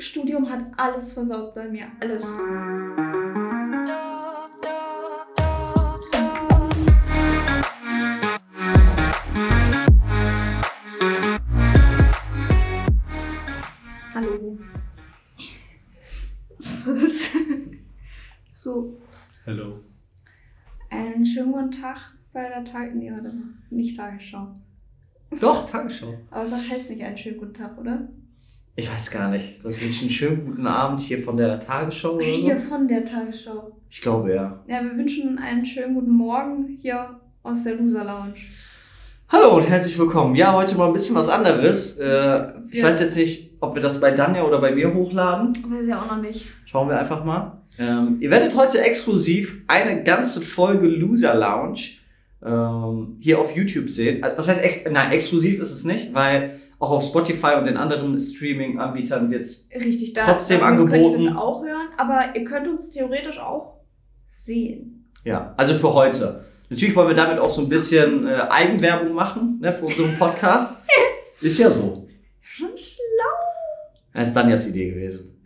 Studium hat alles versaut bei mir. Alles. Hallo. Was? So, Hallo. einen schönen guten Tag bei der Tag... Nee, warte mal. Nicht Tagesschau. Doch, Tagesschau. Aber es heißt nicht einen schönen guten Tag, oder? Ich weiß gar nicht. Wir wünschen einen schönen guten Abend hier von der Tagesschau oder Hier so. von der Tagesschau. Ich glaube ja. Ja, wir wünschen einen schönen guten Morgen hier aus der Loser Lounge. Hallo und herzlich willkommen. Ja, heute mal ein bisschen was anderes. Äh, ich Ja. weiß jetzt nicht, ob wir das bei Danja oder bei mir hochladen. Weiß ja auch noch nicht. Schauen wir einfach mal. Ähm, ihr werdet heute exklusiv eine ganze Folge Loser Lounge ähm, hier auf YouTube sehen. Also, Was heißt, ex nein, exklusiv ist es nicht, weil auch auf Spotify und den anderen Streaming-Anbietern wird es Richtig, da Trotzdem darüber könnt ihr angeboten. das auch hören, aber ihr könnt uns theoretisch auch sehen. Ja, also für heute. Natürlich wollen wir damit auch so ein bisschen äh, Eigenwerbung machen ne, für unseren Podcast. Ist ja so. Ist schon schlau. Das ist Danjas Idee gewesen.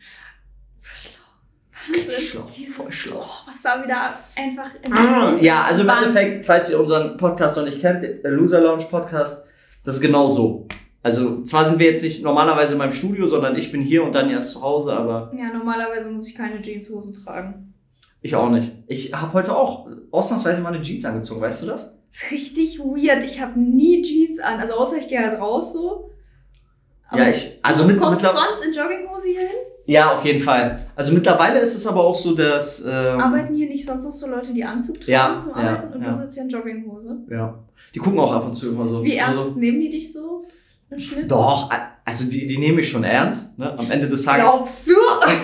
So schlau. Richtig schlau, voll schlau. Oh, was da wieder einfach in Ah, Ja, also im Band- Endeffekt, falls ihr unseren Podcast noch nicht kennt, der Loser Lounge Podcast, das ist genau so. Also zwar sind wir jetzt nicht normalerweise in meinem Studio, sondern ich bin hier und Danja ist zu Hause, aber Ja, normalerweise muss ich keine Jeanshosen tragen. ich auch nicht. Ich habe heute auch ausnahmsweise mal eine Jeans angezogen, weißt du das? ist richtig weird. Ich habe nie Jeans an. Also außer ich gehe halt raus so. ja, ich, also du mit, kommst mittler- sonst in Jogginghose hier hin? ja, auf jeden Fall. Also mittlerweile ist es aber auch so, dass ähm, Arbeiten hier nicht sonst noch so Leute, die Anzug tragen Ja, zum ja, Arbeiten und ja. du sitzt hier in Jogginghose? Ja. Die gucken auch ab und zu immer so. Wie ernst Also, nehmen die dich so im Schnitt? doch, also die, die nehme ich schon ernst. Ne? Am Ende des Tages. Glaubst du?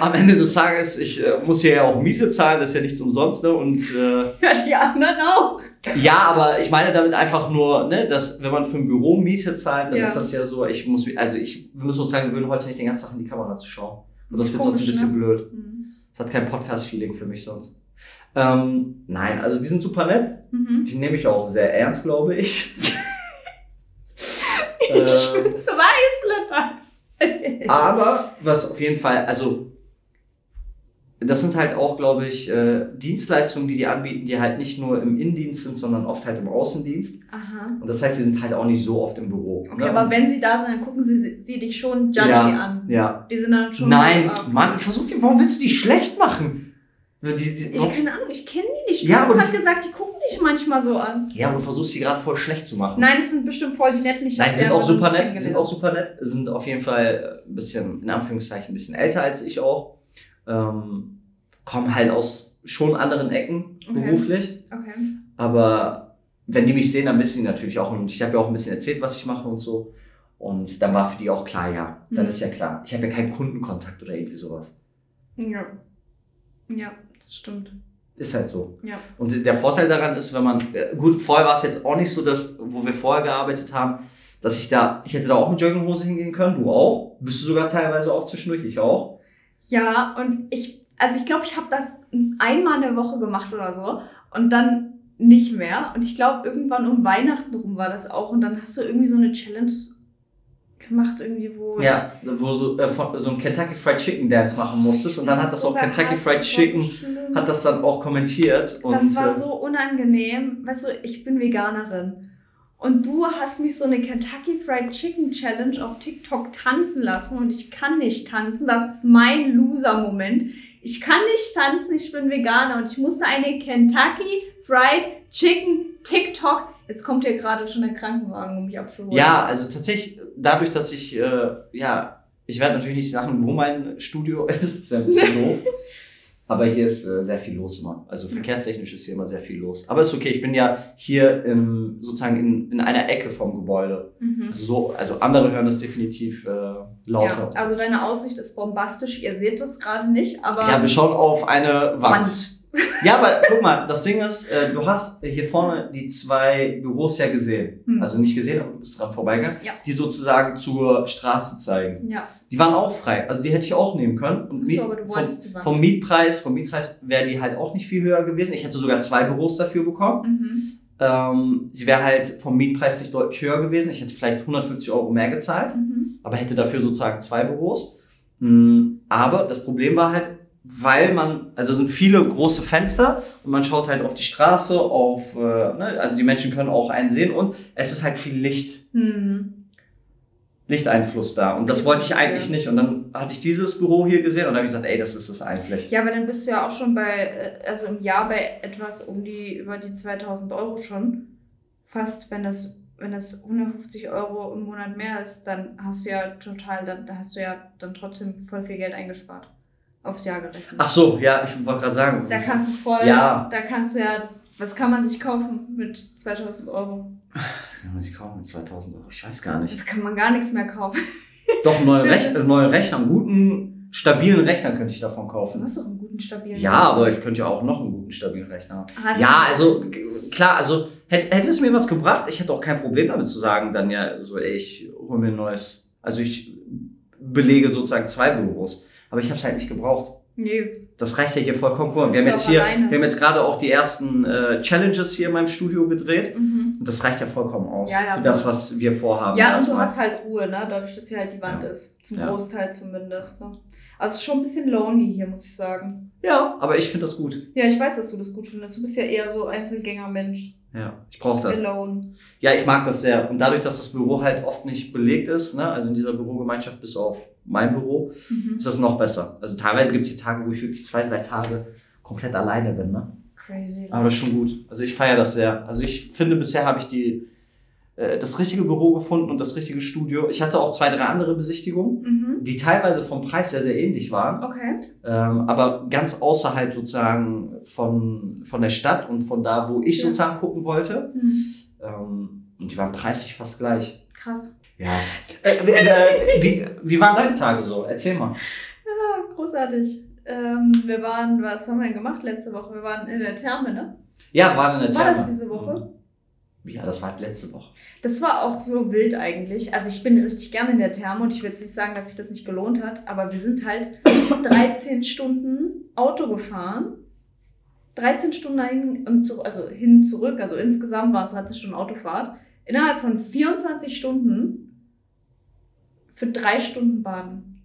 Am Ende des Tages, ich äh, muss hier ja auch Miete zahlen, das ist ja nichts umsonst. Ne? Und äh, Ja, die anderen auch. ja, aber ich meine damit einfach nur, ne, dass wenn man für ein Büro Miete zahlt, dann Ja. ist das ja so, ich muss, also ich, wir müssen uns sagen, wir würden heute nicht den ganzen Tag in die Kamera zu schauen. Und das wird sonst ein bisschen ne? blöd. Mhm. Das hat kein Podcast-Feeling für mich sonst. Ähm, nein, also die sind super nett. Mhm. Die nehme ich auch sehr ernst, glaube ich. Ich Ähm, bezweifle das. Aber was auf jeden Fall, also das sind halt auch, glaube ich, äh, Dienstleistungen, die die anbieten, die halt nicht nur im Innendienst sind, sondern oft halt im Außendienst. Aha. Und das heißt, die sind halt auch nicht so oft im Büro. Okay, ne? aber wenn sie da sind, dann gucken sie, sie dich schon judgy Ja. an. ja. Die sind dann schon. Nein, ah, Mann, versuch dir, warum willst du die schlecht machen? Die, die, Ich keine Ahnung, ich kenne die nicht. Du Ja, hast gerade gesagt, die gucken dich manchmal so an. ja, aber du versuchst sie gerade voll schlecht zu machen. Nein, es sind bestimmt voll die netten. Ich Nein, die sind auch super nett, sind auch super nett, sind auf jeden Fall ein bisschen, in Anführungszeichen, ein bisschen älter als ich auch. Ähm, kommen halt aus schon anderen Ecken Okay. beruflich. Okay. Aber wenn die mich sehen, dann wissen die natürlich auch. Und ich habe ja auch ein bisschen erzählt, was ich mache und so. Und dann war für die auch klar, ja, dann Mhm. ist ja klar. Ich habe ja keinen Kundenkontakt oder irgendwie sowas. Ja. Ja, stimmt. Ist halt so. Ja. Und der Vorteil daran ist, wenn man, äh, gut, vorher war es jetzt auch nicht so, dass, wo wir vorher gearbeitet haben, dass ich da, ich hätte da auch mit Jogginghose hingehen können, du auch. Bist du sogar teilweise auch zwischendurch, ich auch. Ja, und ich, also ich glaube, ich habe das einmal in der Woche gemacht oder so und dann nicht mehr. Und ich glaube, irgendwann um Weihnachten rum war das auch. Und dann hast du irgendwie so eine Challenge gemacht, irgendwie, wo. Ja, wo du äh, so ein Kentucky Fried Chicken Dance machen musstest und dann hat das auch Kentucky gehasst, Fried Chicken, so hat das dann auch kommentiert. Und, Das war äh, so unangenehm. Weißt du, ich bin Veganerin. Und du hast mich so eine Kentucky Fried Chicken Challenge auf TikTok tanzen lassen und ich kann nicht tanzen. Das ist mein Loser-Moment. Ich kann nicht tanzen, ich bin Veganer und ich musste eine Kentucky Fried Chicken TikTok. Jetzt kommt hier gerade schon der Krankenwagen, um mich abzuholen. Ja, also tatsächlich, dadurch, dass ich, äh, ja, ich werde natürlich nicht sagen, wo mein Studio ist, das wäre ein bisschen doof. Aber hier ist äh, sehr viel los immer. Also verkehrstechnisch ist hier immer sehr viel los. Aber ist okay, ich bin ja hier im, sozusagen in, in einer Ecke vom Gebäude. Mhm. Also, so, also andere hören das definitiv äh, lauter. Ja, also deine Aussicht ist bombastisch. Ihr seht das gerade nicht, aber Ja, wir schauen auf eine Wand. Wand. Ja, aber guck mal, das Ding ist, äh, du hast hier vorne die zwei Büros ja gesehen. Hm. Also nicht gesehen, aber du bist dran vorbeigegangen. Ja. Die sozusagen zur Straße zeigen. Ja, Die waren auch frei. Also die hätte ich auch nehmen können. Und Ach so, aber du vom, wolltest die Wand. vom Mietpreis, vom Mietpreis wäre die halt auch nicht viel höher gewesen. Ich hätte sogar zwei Büros dafür bekommen. Mhm. Ähm, sie wäre halt vom Mietpreis nicht deutlich höher gewesen. Ich hätte vielleicht 150 Euro mehr gezahlt, Mhm. aber hätte dafür sozusagen zwei Büros. Mm, aber das Problem war halt, weil man, also es sind viele große Fenster und man schaut halt auf die Straße, auf, äh, ne, also die Menschen können auch einen sehen und es ist halt viel Licht, Hm. Lichteinfluss da und das wollte ich eigentlich nicht und dann hatte ich dieses Büro hier gesehen und dann habe ich gesagt, ey, das ist es eigentlich. Ja, aber dann bist du ja auch schon bei, äh, also im Jahr bei etwas um die, über die 2000 Euro schon. Fast, wenn das, wenn das 150 Euro im Monat mehr ist, dann hast du ja total, dann da hast du ja dann trotzdem voll viel Geld eingespart. Aufs Jahr gerechnet. Ach so, ja, ich wollte gerade sagen. Da kannst du voll, Ja. da kannst du ja, was kann man sich kaufen mit 2000 Euro? Das kann man sich kaufen mit 2000 Euro, ich weiß gar nicht. Da kann man gar nichts mehr kaufen. Doch, neue, Rech neue Rechner, einen guten, stabilen Rechner könnte ich davon Du kaufen. hast doch einen guten, stabilen. Ja, aber ich könnte ja auch noch einen guten, stabilen Rechner haben. Ah, Ja, also klar, also hätte, hätte es mir was gebracht, ich hätte auch kein Problem damit zu sagen, dann ja so, ey, ich hole mir ein neues, also ich belege sozusagen zwei Büros. Aber ich habe es halt nicht gebraucht. Nee, Das reicht ja hier vollkommen. Mal, Wir haben jetzt hier, alleine. wir haben jetzt gerade auch die ersten äh, Challenges hier in meinem Studio gedreht. mhm. Und das reicht ja vollkommen aus Ja, ja, für das, was wir vorhaben. Ja, und du hast halt Ruhe, ne? Dadurch, dass hier halt die Wand Ja. ist. Zum. Großteil zumindest. Ne? Also es ist schon ein bisschen lonely hier, muss ich sagen. ja, aber ich finde das gut. Ja, ich weiß, dass du das gut findest. Du bist ja eher so Einzelgänger-Mensch. Ja, ich brauche das. Alone. Ja, ich mag das sehr. Und dadurch, dass das Büro halt oft nicht belegt ist, ne, also in dieser Bürogemeinschaft bis auf mein Büro, Mhm. ist das noch besser. Also teilweise gibt es die Tage, wo ich wirklich zwei, drei Tage komplett alleine bin. Ne? Crazy. Aber das ist schon gut. Also ich feiere das sehr. Also ich finde, bisher habe ich die, das richtige Büro gefunden und das richtige Studio. Ich hatte auch zwei, drei andere Besichtigungen, Mhm. die teilweise vom Preis sehr, sehr ähnlich waren. Okay. Ähm, aber ganz außerhalb sozusagen von, von der Stadt und von da, wo ich Ja. sozusagen gucken wollte. Mhm. Ähm, und die waren preislich fast gleich. Krass. Ja. Äh, äh, wie, wie waren deine Tage so? Erzähl mal. Ja, großartig. Ähm, wir waren, was haben wir denn gemacht letzte Woche? Wir waren in der Therme, ne? Ja, war in der War Therme. das diese Woche? Ja, das war letzte Woche. Das war auch so wild eigentlich. Also ich bin richtig gerne in der Therme und ich will jetzt nicht sagen, dass sich das nicht gelohnt hat, aber wir sind halt 13 Stunden Auto gefahren. 13 Stunden dahin und zurück, also hin zurück, also insgesamt waren es 13 Stunden Autofahrt. Innerhalb von 24 Stunden für drei Stunden Baden.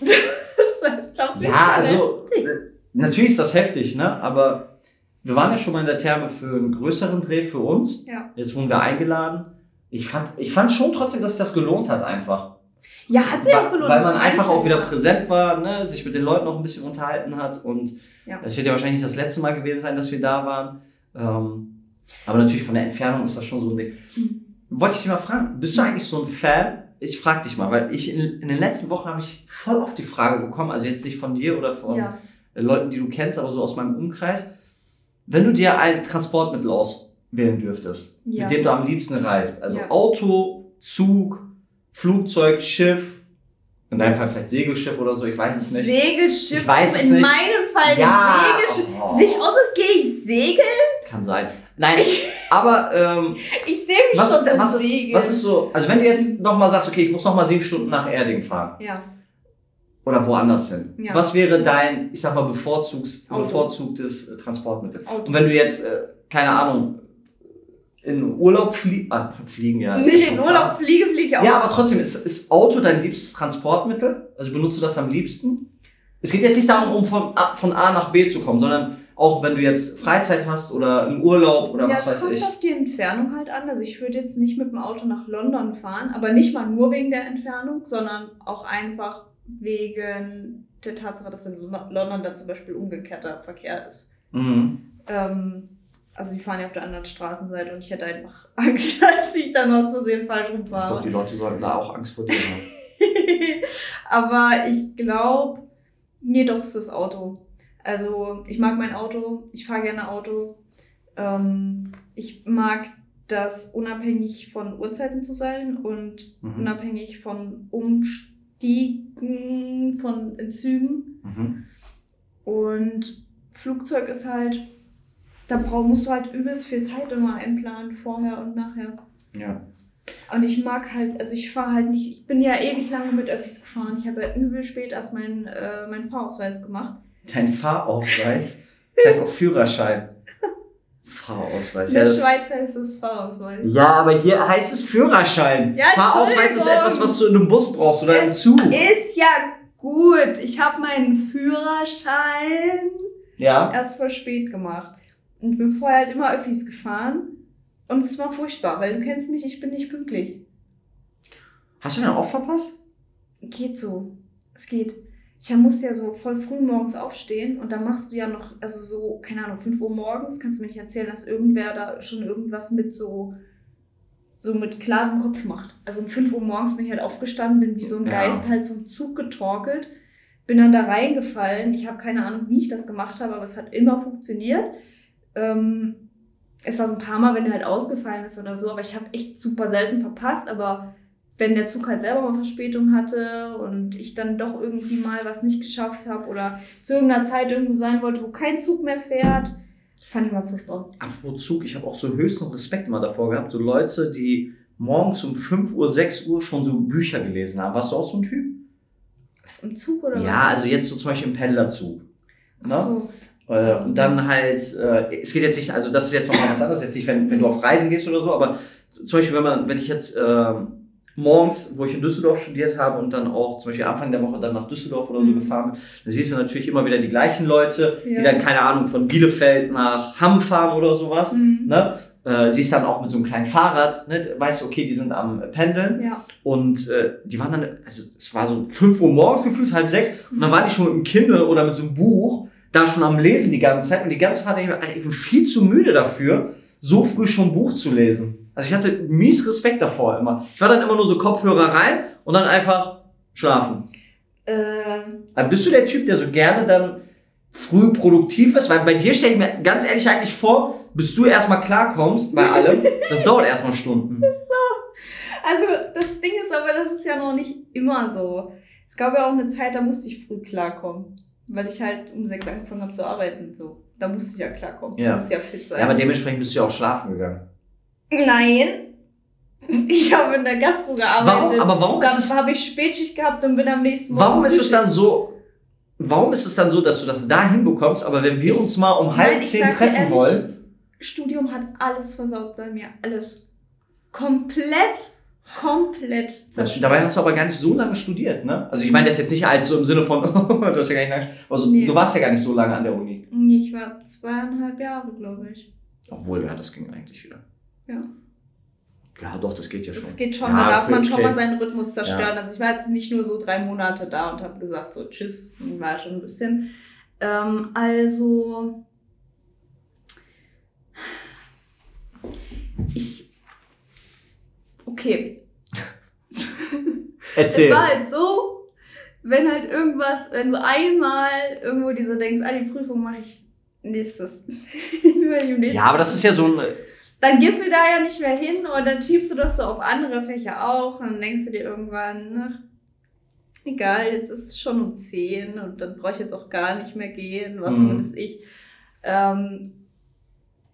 das ist verdammt Ja, also äh, natürlich ist das heftig, ne? Aber wir waren ja schon mal in der Therme für einen größeren Dreh für uns. Ja. Jetzt wurden wir eingeladen. Ich fand, ich fand schon trotzdem, dass sich das gelohnt hat einfach. Ja, hat sich auch gelohnt. Weil man einfach auch wieder präsent war, ne? sich mit den Leuten noch ein bisschen unterhalten hat. Und Ja. es wird ja wahrscheinlich nicht das letzte Mal gewesen sein, dass wir da waren. Ähm, aber natürlich von der Entfernung ist das schon so ein Ding. Mhm. Wollte ich dich mal fragen, bist du eigentlich so ein Fan? Ich frage dich mal, weil ich in, in den letzten Wochen habe ich voll oft die Frage bekommen, also jetzt nicht von dir oder von Ja. Leuten, die du kennst, aber so aus meinem Umkreis. Wenn du dir ein Transportmittel auswählen dürftest, Ja. mit dem du am liebsten reist, also Ja. Auto, Zug, Flugzeug, Schiff, in deinem Fall vielleicht Segelschiff oder so, ich weiß es nicht. Segelschiff. Ich weiß es in nicht. meinem Fall ja, Segelschiff. oh, Sich aus, als gehe ich segeln? kann sein. Nein, aber ähm, Ich sehe mich was, schon ist, was, ist, segeln. was ist so, also wenn du jetzt nochmal sagst, okay, ich muss nochmal sieben Stunden nach Erding fahren Ja. Oder woanders hin, Ja. was wäre dein, ich sag mal, bevorzugtes äh, Transportmittel? Auto. Und wenn du jetzt, äh, keine Ahnung, in Urlaub flie ah, fliegen, ja. Nicht in. Urlaub fliege, fliege auch. Ja, aber trotzdem, ist, ist Auto dein liebstes Transportmittel? Also benutzt du das am liebsten? Es geht jetzt nicht darum, um von A, von A nach B zu kommen, sondern auch wenn du jetzt Freizeit hast oder einen Urlaub oder ja, was es weiß kommt ich. auf die Entfernung halt an. Also ich würde jetzt nicht mit dem Auto nach London fahren, aber nicht mal nur wegen der Entfernung, sondern auch einfach wegen der Tatsache, dass in Lo- London dann zum Beispiel umgekehrter Verkehr ist. Mhm. Ähm, also die fahren ja auf der anderen Straßenseite und ich hätte einfach Angst, dass ich dann aus Versehen falsch Ich glaube, rumfahre. die Leute sollten da auch Angst vor dir haben. Aber ich glaube, nee, doch ist das Auto. Also ich mag mein Auto, ich fahre gerne Auto. Ähm, ich mag das unabhängig von Uhrzeiten zu sein und Mhm. unabhängig von Umstiegen, von Zügen. Mhm. Und Flugzeug ist halt, da brauch, musst du halt übelst viel Zeit immer einplanen, vorher und nachher. Ja. Und ich mag halt, also ich fahre halt nicht, ich bin ja ewig lange mit Öffis gefahren. Ich habe ja übel spät erst meinen äh, meinen Fahrausweis gemacht. Dein Fahrausweis heißt auch Führerschein. Fahrausweis. In Ja, der Schweiz heißt es Fahrausweis. ja, aber hier heißt es Führerschein. Ja, Fahrausweis ist etwas, was du in einem Bus brauchst oder im Es Zug. Ist ja gut. Ich habe meinen Führerschein Ja. erst voll spät gemacht. Und bin vorher halt immer Öffis gefahren. Und es war furchtbar, weil du kennst mich, ich bin nicht pünktlich. Hast du den auch verpasst? Geht so. Es geht. Ich musste ja so voll früh morgens aufstehen und dann machst du ja noch, also so, keine Ahnung, 5 Uhr morgens, kannst du mir nicht erzählen, dass irgendwer da schon irgendwas mit so, so mit klarem Kopf macht. Also um 5 Uhr morgens bin ich halt aufgestanden, bin wie so ein Ja. Geist halt zum Zug getorkelt, bin dann da reingefallen. Ich habe keine Ahnung, wie ich das gemacht habe, aber es hat immer funktioniert. Ähm, es war so ein paar Mal, wenn der halt ausgefallen ist oder so, aber ich habe echt super selten verpasst, aber wenn der Zug halt selber mal Verspätung hatte und ich dann doch irgendwie mal was nicht geschafft habe oder zu irgendeiner Zeit irgendwo sein wollte, wo kein Zug mehr fährt, fand ich mal furchtbar. Apropos Zug, ich habe auch so höchsten Respekt mal davor gehabt. So Leute, die morgens um 5 Uhr, 6 Uhr schon so Bücher gelesen haben. Warst du auch so ein Typ? Was im Zug oder was? Ja, also jetzt so zum Beispiel im Pendlerzug. Ne? Ach so. Äh, und dann halt, äh, es geht jetzt nicht, also das ist jetzt nochmal was anderes, jetzt nicht, wenn, wenn du auf Reisen gehst oder so, aber zum Beispiel, wenn man, wenn ich jetzt ähm, morgens, wo ich in Düsseldorf studiert habe und dann auch zum Beispiel Anfang der Woche dann nach Düsseldorf oder so Mhm. gefahren bin, dann siehst du natürlich immer wieder die gleichen Leute, die Ja. dann, keine Ahnung, von Bielefeld nach Hamm fahren oder sowas. Mhm. Ne? Äh, siehst dann auch mit so einem kleinen Fahrrad, ne? weißt du, okay, die sind am Pendeln Ja. und äh, die waren dann, also es war so 5 Uhr morgens gefühlt, halb sechs, und dann waren die schon mit dem Kindle oder mit so einem Buch da schon am Lesen die ganze Zeit und die ganze Zeit, denke ich ich bin viel zu müde dafür, so früh schon ein Buch zu lesen. Also ich hatte mies Respekt davor immer. Ich war dann immer nur so Kopfhörer rein und dann einfach schlafen. Äh, Aber bist du der Typ, der so gerne dann früh produktiv ist? Weil bei dir stelle ich mir ganz ehrlich eigentlich vor, bis du erstmal klarkommst bei allem, das dauert erstmal Stunden. also das Ding ist aber, das ist ja noch nicht immer so. Es gab ja auch eine Zeit, da musste ich früh klarkommen. Weil ich halt um sechs angefangen habe zu arbeiten. So. Da musste ich ja klarkommen. Ja. Da musste ja fit sein. Ja, aber dementsprechend bist du ja auch schlafen gegangen. Nein. Ich habe in der Gastro Warum, gearbeitet. aber warum ist es habe ich Spätschicht gehabt und bin am nächsten Morgen. Warum ist es dann so, warum ist es dann so, dass du das da hinbekommst, aber wenn wir Ich- uns mal um Nein, halb ich zehn treffen ehrlich, wollen? Studium hat alles versaut bei mir. Alles. Komplett, komplett zerstört. Dabei hast du aber gar nicht so lange studiert, ne? Also ich meine das jetzt nicht als so im Sinne von, du hast ja gar nicht lange, also Nee. du warst ja gar nicht so lange an der Uni. Nee, Ich war zweieinhalb Jahre, glaube ich. Obwohl, ja, das ging eigentlich wieder. Ja. Ja, doch, das geht ja schon. Das geht schon, Ja, da darf man schon okay. mal seinen Rhythmus zerstören. Also ich war jetzt nicht nur so drei Monate da und habe gesagt, so tschüss, war schon ein bisschen. Ähm, also, ich, okay, Erzähl. es war halt so, wenn halt irgendwas, wenn du einmal irgendwo dir so denkst, ah, die Prüfung mache ich nächstes. Ja, aber das ist ja so ein, dann gehst du da ja nicht mehr hin und dann schiebst du das so auf andere Fächer auch und dann denkst du dir irgendwann, ach, egal, jetzt ist es schon um 10 und dann brauche ich jetzt auch gar nicht mehr gehen, war Mhm. zumindest ich. Ähm,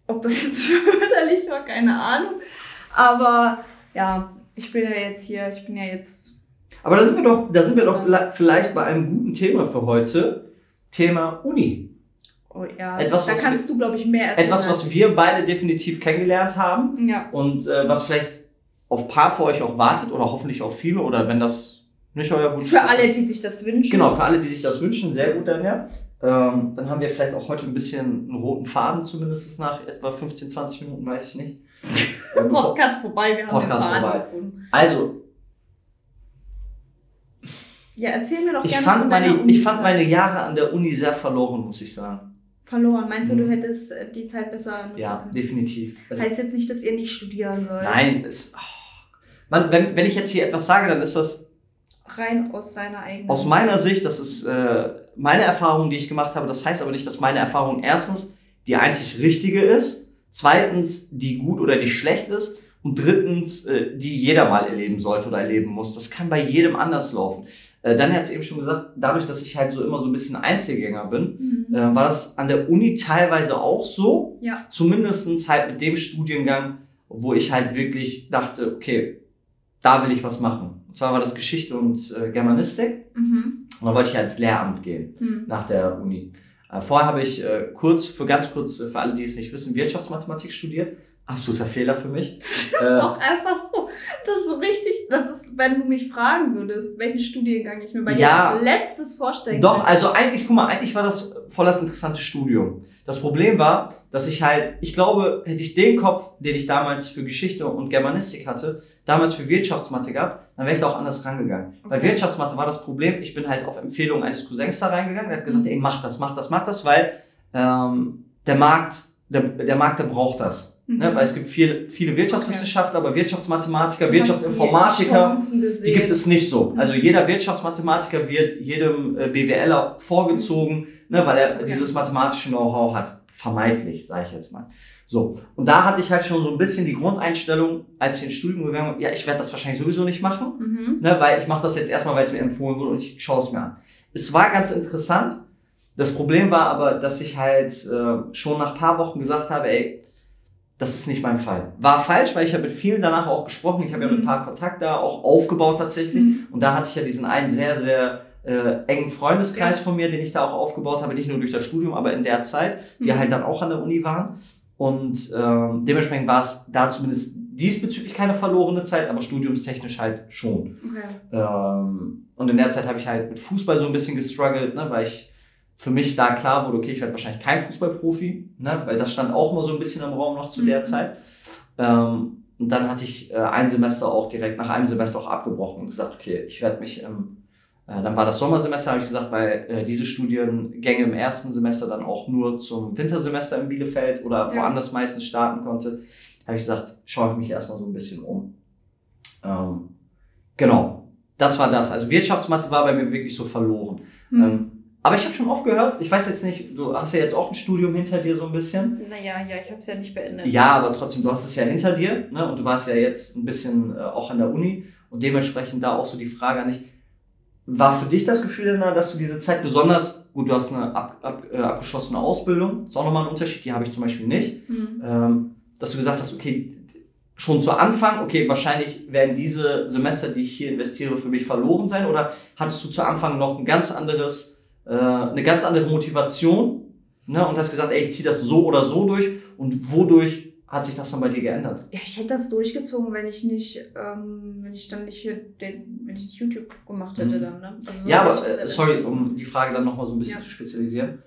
ob das jetzt förderlich war, keine Ahnung. Aber ja, ich bin ja jetzt hier, ich bin ja jetzt. aber da sind wir doch, da sind wir doch vielleicht bei einem guten Thema für heute. Thema Uni. Oh ja, Etwas, da was kannst du, glaube ich, mehr erzählen. Etwas, was wir beide definitiv kennengelernt haben. Ja. und äh, was vielleicht auf ein paar für euch auch wartet oder hoffentlich auf viele oder wenn das nicht euer Wunsch Für ist. alle, die sich das wünschen. Genau, für alle, die sich das wünschen, sehr gut dann ja. Ähm, dann haben wir vielleicht auch heute ein bisschen einen roten Faden, zumindest nach etwa 15, 20 Minuten, weiß ich nicht. Äh, bevor- Podcast vorbei, wir haben Podcast den Faden vorbei. gefunden. also, Ja, erzähl mir doch ich gerne fand, von meine, ich fand meine Jahre an der Uni sehr verloren, muss ich sagen. Verloren. Meinst du, Mhm. du hättest äh, die Zeit besser nutzen Ja, können? definitiv. Also, Heißt jetzt nicht, dass ihr nicht studieren sollt. nein, es, oh, man, wenn, wenn ich jetzt hier etwas sage, dann ist das Rein aus seiner eigenen. Aus meiner Sicht, das ist äh, meine Erfahrung, die ich gemacht habe. Das heißt aber nicht, dass meine Erfahrung erstens die einzig richtige ist, zweitens die gut oder die schlecht ist und drittens äh, die jeder mal erleben sollte oder erleben muss. Das kann bei jedem anders laufen. Äh, dann hat es eben schon gesagt, dadurch, dass ich halt so immer so ein bisschen Einzelgänger bin, Mhm. äh, war das an der Uni teilweise auch so. Ja. Zumindestens halt mit dem Studiengang, wo ich halt wirklich dachte, okay, da will ich was machen. Und zwar war das Geschichte und äh, Germanistik. Mhm. Und dann wollte ich als Lehramt gehen Mhm. nach der Uni. Äh, vorher habe ich äh, kurz, für ganz kurz, für alle, die es nicht wissen, Wirtschaftsmathematik studiert. Absoluter Fehler für mich. Das ist doch einfach so. Das ist so richtig. Das ist, wenn du mich fragen würdest, welchen Studiengang ich mir bei dir Ja. als letztes vorstellen Doch, könnte. also eigentlich, guck mal, eigentlich war das voll das interessante Studium. Das Problem war, dass ich halt, ich glaube, hätte ich den Kopf, den ich damals für Geschichte und Germanistik hatte, damals für Wirtschaftsmathe gehabt, dann wäre ich da auch anders rangegangen. Bei Okay. Wirtschaftsmathe war das Problem, ich bin halt auf Empfehlung eines Cousins da reingegangen, der hat gesagt, ey, mach das, mach das, mach das, weil ähm, der Markt, der, der Markt, der braucht das. Ne? Mhm. Weil es gibt viel, viele Wirtschaftswissenschaftler, aber Wirtschaftsmathematiker, Wirtschaftsinformatiker, die gibt es nicht so. Also jeder Wirtschaftsmathematiker wird jedem äh, BWLer vorgezogen, ne, weil er Okay. dieses mathematische Know-how hat. Vermeintlich, sage ich jetzt mal. So. Und da hatte ich halt schon so ein bisschen die Grundeinstellung, als ich ins Studium gegangen bin, ja, ich werde das wahrscheinlich sowieso nicht machen, Mhm. ne, weil ich mache das jetzt erstmal, weil es mir empfohlen wurde und ich schaue es mir an. Es war ganz interessant. Das Problem war aber, dass ich halt äh, schon nach paar Wochen gesagt habe, ey, das ist nicht mein Fall. War falsch, weil ich habe mit vielen danach auch gesprochen. Ich habe ja mit ein Mhm. paar Kontakte da auch aufgebaut tatsächlich. Mhm. Und da hatte ich ja diesen einen sehr, sehr äh, engen Freundeskreis von mir, den ich da auch aufgebaut habe, nicht nur durch das Studium, aber in der Zeit, die Mhm. halt dann auch an der Uni waren. Und ähm, dementsprechend war es da zumindest diesbezüglich keine verlorene Zeit, aber studiumstechnisch halt schon. Okay. Ähm, und in der Zeit habe ich halt mit Fußball so ein bisschen gestruggelt, ne, weil ich für mich da klar wurde, okay, ich werde wahrscheinlich kein Fußballprofi, ne, weil das stand auch immer so ein bisschen im Raum noch zu der Mhm. Zeit. Ähm, und dann hatte ich äh, ein Semester auch direkt nach einem Semester auch abgebrochen und gesagt, okay, ich werde mich im, äh, dann war das Sommersemester, habe ich gesagt, weil äh, diese Studiengänge im ersten Semester dann auch nur zum Wintersemester in Bielefeld oder Ja. woanders meistens starten konnte, habe ich gesagt, schaue ich mich erstmal so ein bisschen um. Ähm, genau, das war das. Also Wirtschaftsmathe war bei mir wirklich so verloren. Mhm. Ähm, aber ich habe schon oft gehört, ich weiß jetzt nicht, du hast ja jetzt auch ein Studium hinter dir so ein bisschen. Naja, ja, ich habe es ja nicht beendet. Ja, aber trotzdem, du hast es ja hinter dir ne? und du warst ja jetzt ein bisschen äh, auch an der Uni und dementsprechend da auch so die Frage an dich, war für dich das Gefühl, Elena, dass du diese Zeit besonders, gut, du hast eine ab, ab, äh, abgeschlossene Ausbildung, ist auch nochmal ein Unterschied, die habe ich zum Beispiel nicht, Mhm. ähm, dass du gesagt hast, okay, schon zu Anfang, okay, wahrscheinlich werden diese Semester, die ich hier investiere, für mich verloren sein oder hattest du zu Anfang noch ein ganz anderes, äh, eine ganz andere Motivation ne, und hast gesagt, ey, ich ziehe das so oder so durch und wodurch hat sich das dann bei dir geändert? Ja, ich hätte das durchgezogen, wenn ich nicht, ähm, wenn ich dann nicht hier den, wenn ich nicht YouTube gemacht hätte Mhm. dann, ne? Also Ja, aber äh, sorry, um die Frage dann nochmal so ein bisschen Ja. zu spezialisieren.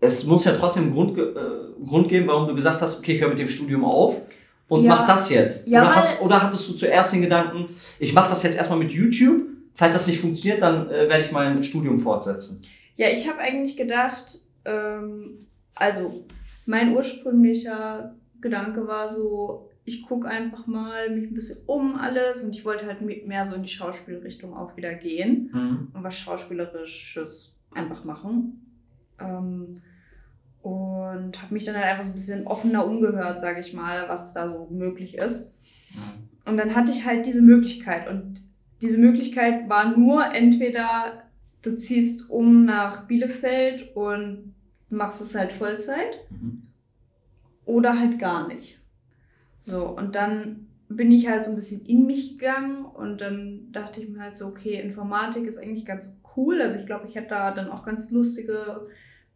Es muss ja trotzdem einen Grund, äh, Grund geben, warum du gesagt hast, okay, ich höre mit dem Studium auf und Ja. mach das jetzt. Ja, oder, hast, oder hattest du zuerst den Gedanken, ich mache das jetzt erstmal mit YouTube, falls das nicht funktioniert, dann äh, werde ich mein Studium fortsetzen. Ja, ich habe eigentlich gedacht, ähm, also mein ursprünglicher Gedanke war so, ich gucke einfach mal mich ein bisschen um alles und ich wollte halt me- mehr so in die Schauspielrichtung auch wieder gehen Mhm. und was Schauspielerisches einfach machen. Ähm, und habe mich dann halt einfach so ein bisschen offener umgehört, sage ich mal, was da so möglich ist. Und dann hatte ich halt diese Möglichkeit. Und diese Möglichkeit war nur entweder du ziehst um nach Bielefeld und machst es halt Vollzeit Mhm. oder halt gar nicht. So, und dann bin ich halt so ein bisschen in mich gegangen und dann dachte ich mir halt so, okay, Informatik ist eigentlich ganz cool. Also ich glaube, ich hätte da dann auch ganz lustige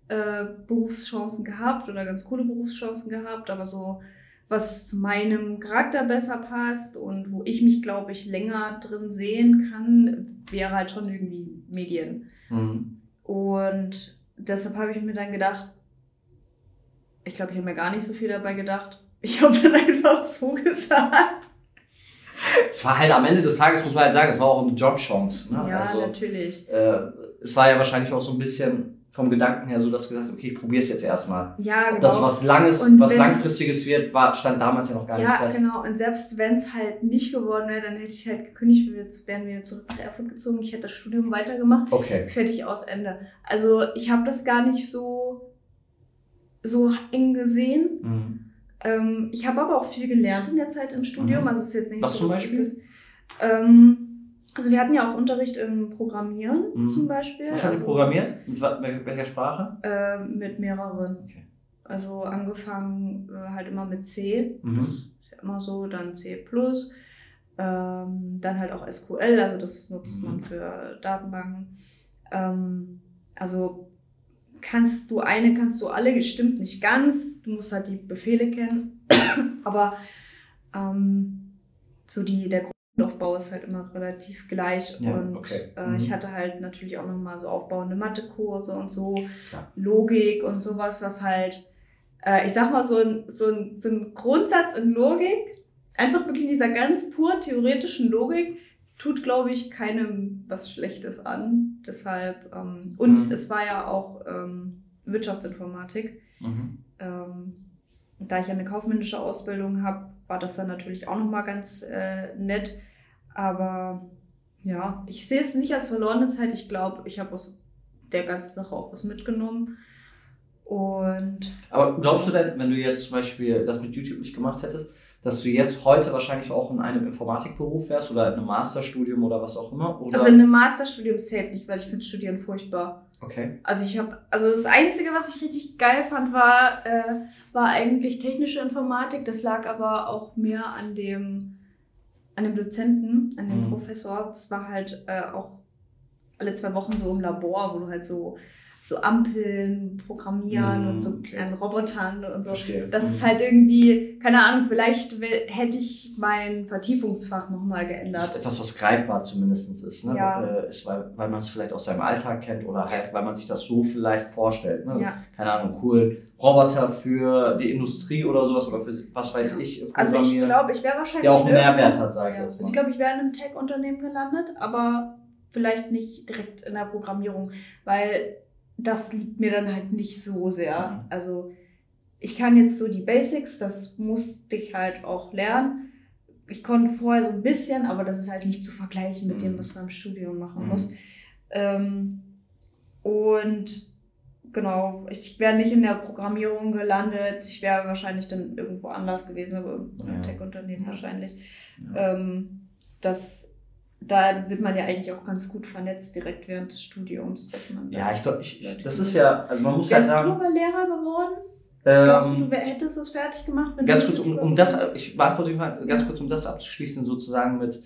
äh, Berufschancen gehabt oder ganz coole Berufschancen gehabt, aber so was zu meinem Charakter besser passt und wo ich mich, glaube ich, länger drin sehen kann, wäre halt schon irgendwie Medien. Mhm. Und deshalb habe ich mir dann gedacht, ich glaube, ich habe mir gar nicht so viel dabei gedacht. Ich habe dann einfach zugesagt. Es war halt am Ende des Tages, muss man halt sagen, es war auch eine Jobchance. Ne? Ja, also, natürlich. äh, es war ja wahrscheinlich auch so ein bisschen vom Gedanken her so, dass du gesagt hast, okay, ich probiere es jetzt erstmal. Ja, genau. Das was Langes, Und was Langfristiges wird, war, stand damals ja noch gar nicht ja, fest. genau. Und selbst wenn es halt nicht geworden wäre, dann hätte ich halt gekündigt, wir wären wir zurück nach Erfurt gezogen. Ich hätte das Studium weitergemacht. Okay. Fertig aus Ende. Also ich habe das gar nicht so, so eng gesehen. Mhm. Ähm, ich habe aber auch viel gelernt in der Zeit im Studium. Mhm. Also es ist jetzt nicht Was so, zum dass ich Beispiel? Das, ähm, also wir hatten ja auch Unterricht im Programmieren Mhm. zum Beispiel. Was hat also, ihr programmiert? Mit welcher Sprache? Äh, mit mehreren. Okay. Also angefangen äh, halt immer mit C. Mhm. Das ist ja immer so, dann C++. Ähm, dann halt auch SQL, also das nutzt Mhm. man für Datenbanken. Ähm, also kannst du eine, kannst du alle, stimmt nicht ganz. Du musst halt die Befehle kennen. Aber ähm, so die, der Grundaufbau ist halt immer relativ gleich. Ja, und okay. äh, Mhm. ich hatte halt natürlich auch nochmal so aufbauende Mathekurse und so, Ja. Logik und sowas, was halt, äh, ich sag mal, so ein, so, ein, so ein Grundsatz in Logik, einfach wirklich in dieser ganz pur theoretischen Logik, tut, glaube ich, keinem was Schlechtes an. Deshalb, ähm, und Mhm. es war ja auch ähm, Wirtschaftsinformatik. Mhm. Ähm, da ich ja eine kaufmännische Ausbildung habe, war das dann natürlich auch nochmal ganz äh, nett. Aber ja, ich sehe es nicht als verlorene Zeit. Ich glaube, ich habe aus der ganzen Sache auch was mitgenommen. Und Aber glaubst du denn, wenn du jetzt zum Beispiel das mit YouTube nicht gemacht hättest, dass du jetzt heute wahrscheinlich auch in einem Informatikberuf wärst oder in einem Masterstudium oder was auch immer? Oder? also in einem Masterstudium safe nicht, weil ich finde Studieren furchtbar. okay. Also ich habe, also das Einzige, was ich richtig geil fand, war, äh, war eigentlich technische Informatik. Das lag aber auch mehr an dem, an dem Dozenten, an dem Mhm. Professor. Das war halt äh, auch alle zwei Wochen so im Labor, wo du halt so, so Ampeln programmieren Mhm, und so okay. an Robotern und so. Verstehe. Das ist Mhm. halt irgendwie, keine Ahnung, vielleicht hätte ich mein Vertiefungsfach nochmal Das ist geändert. etwas, was greifbar zumindest ist. Ne? Ja. Äh, ist, weil, weil man es vielleicht aus seinem Alltag kennt oder halt, weil man sich das so vielleicht vorstellt. Ne? Ja. Keine Ahnung, cool. Roboter für die Industrie oder sowas oder für was weiß Ja. ich. Also ich glaube, ich wäre wahrscheinlich. der auch einen Mehrwert hat, sage ich Ja. jetzt Also mal. ich glaube, ich wäre in einem Tech-Unternehmen gelandet, aber vielleicht nicht direkt in der Programmierung, weil das liegt mir dann halt nicht so sehr. Mhm. Also ich kann jetzt so die Basics, das musste ich halt auch lernen. Ich konnte vorher so ein bisschen, aber das ist halt nicht zu vergleichen mit Mhm. dem, was du im Studium machen Mhm. musst. Ähm, und genau, ich wäre nicht in der Programmierung gelandet. Ich wäre wahrscheinlich dann irgendwo anders gewesen, aber einem Ja. Tech-Unternehmen Ja. wahrscheinlich. Ja. Ähm, das, da wird man ja eigentlich auch ganz gut vernetzt direkt während des Studiums. Dass man Ja, ich glaube, das ist ja, also man muss halt Wärst du sagen, aber Lehrer geworden? Glaubst du, ähm, du hättest es fertig gemacht? wenn ganz du kurz, um, um das, ich beantworte Frage, ganz kurz, um das abzuschließen, sozusagen mit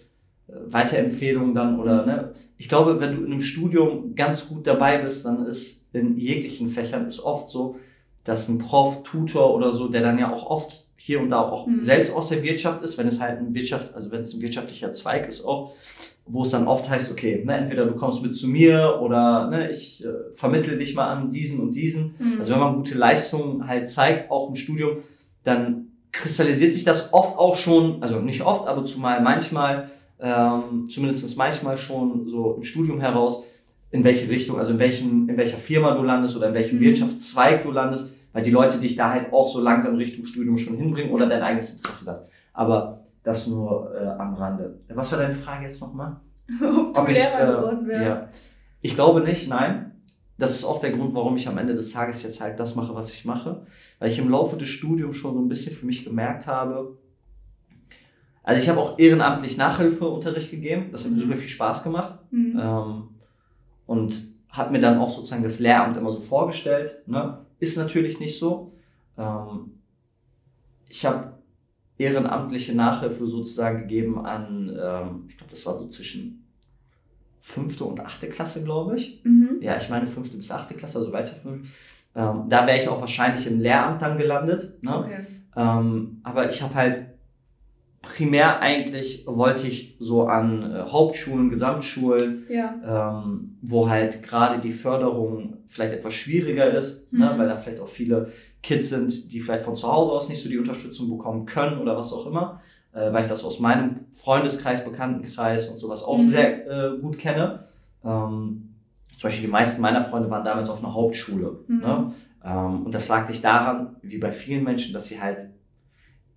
äh, Weiterempfehlungen dann oder, ne, ich glaube, wenn du in einem Studium ganz gut dabei bist, dann ist in jeglichen Fächern ist oft so, dass ein Prof, Tutor oder so, der dann ja auch oft hier und da auch Mhm. selbst aus der Wirtschaft ist, wenn es halt ein Wirtschaft, also wenn es ein wirtschaftlicher Zweig ist auch, wo es dann oft heißt, okay, ne, entweder du kommst mit zu mir oder ne, ich äh, vermittle dich mal an diesen und diesen. Mhm. Also wenn man gute Leistungen halt zeigt, auch im Studium, dann kristallisiert sich das oft auch schon, also nicht oft, aber zumal manchmal, ähm, zumindest manchmal schon so im Studium heraus, in welche Richtung, also in, welchen, in welcher Firma du landest oder in welchem Mhm. Wirtschaftszweig du landest, weil die Leute dich da halt auch so langsam Richtung Studium schon hinbringen oder dein eigenes Interesse das. Aber das nur äh, am Rande. Was war deine Frage jetzt nochmal? Ob du Ob ich, Lehrer äh, geworden wärst? ja. Ich glaube nicht, nein. Das ist auch der Grund, warum ich am Ende des Tages jetzt halt das mache, was ich mache. Weil ich im Laufe des Studiums schon so ein bisschen für mich gemerkt habe, also ich habe auch ehrenamtlich Nachhilfeunterricht gegeben. Das hat mir Mhm. super viel Spaß gemacht. Mhm. Ähm, und habe mir dann auch sozusagen das Lehramt immer so vorgestellt. Ne? Ist natürlich nicht so. Ähm, ich habe ehrenamtliche Nachhilfe sozusagen gegeben an, ähm, ich glaube, das war so zwischen fünfte und achte Klasse, glaube ich. Mhm. Ja, ich meine fünfte bis achte Klasse, also weiter fünf. Ähm, da wäre ich auch wahrscheinlich im Lehramt dann gelandet. Ne? Okay. Ähm, aber ich habe halt primär eigentlich wollte ich so an äh, Hauptschulen, Gesamtschulen, Ja. ähm, wo halt gerade die Förderung vielleicht etwas schwieriger ist, ne, Mhm. weil da vielleicht auch viele Kids sind, die vielleicht von zu Hause aus nicht so die Unterstützung bekommen können oder was auch immer, äh, weil ich das aus meinem Freundeskreis, Bekanntenkreis und sowas auch Mhm. sehr äh, gut kenne. Ähm, zum Beispiel die meisten meiner Freunde waren damals auf einer Hauptschule. Mhm. Ne? Ähm, und das lag nicht daran, wie bei vielen Menschen, dass sie halt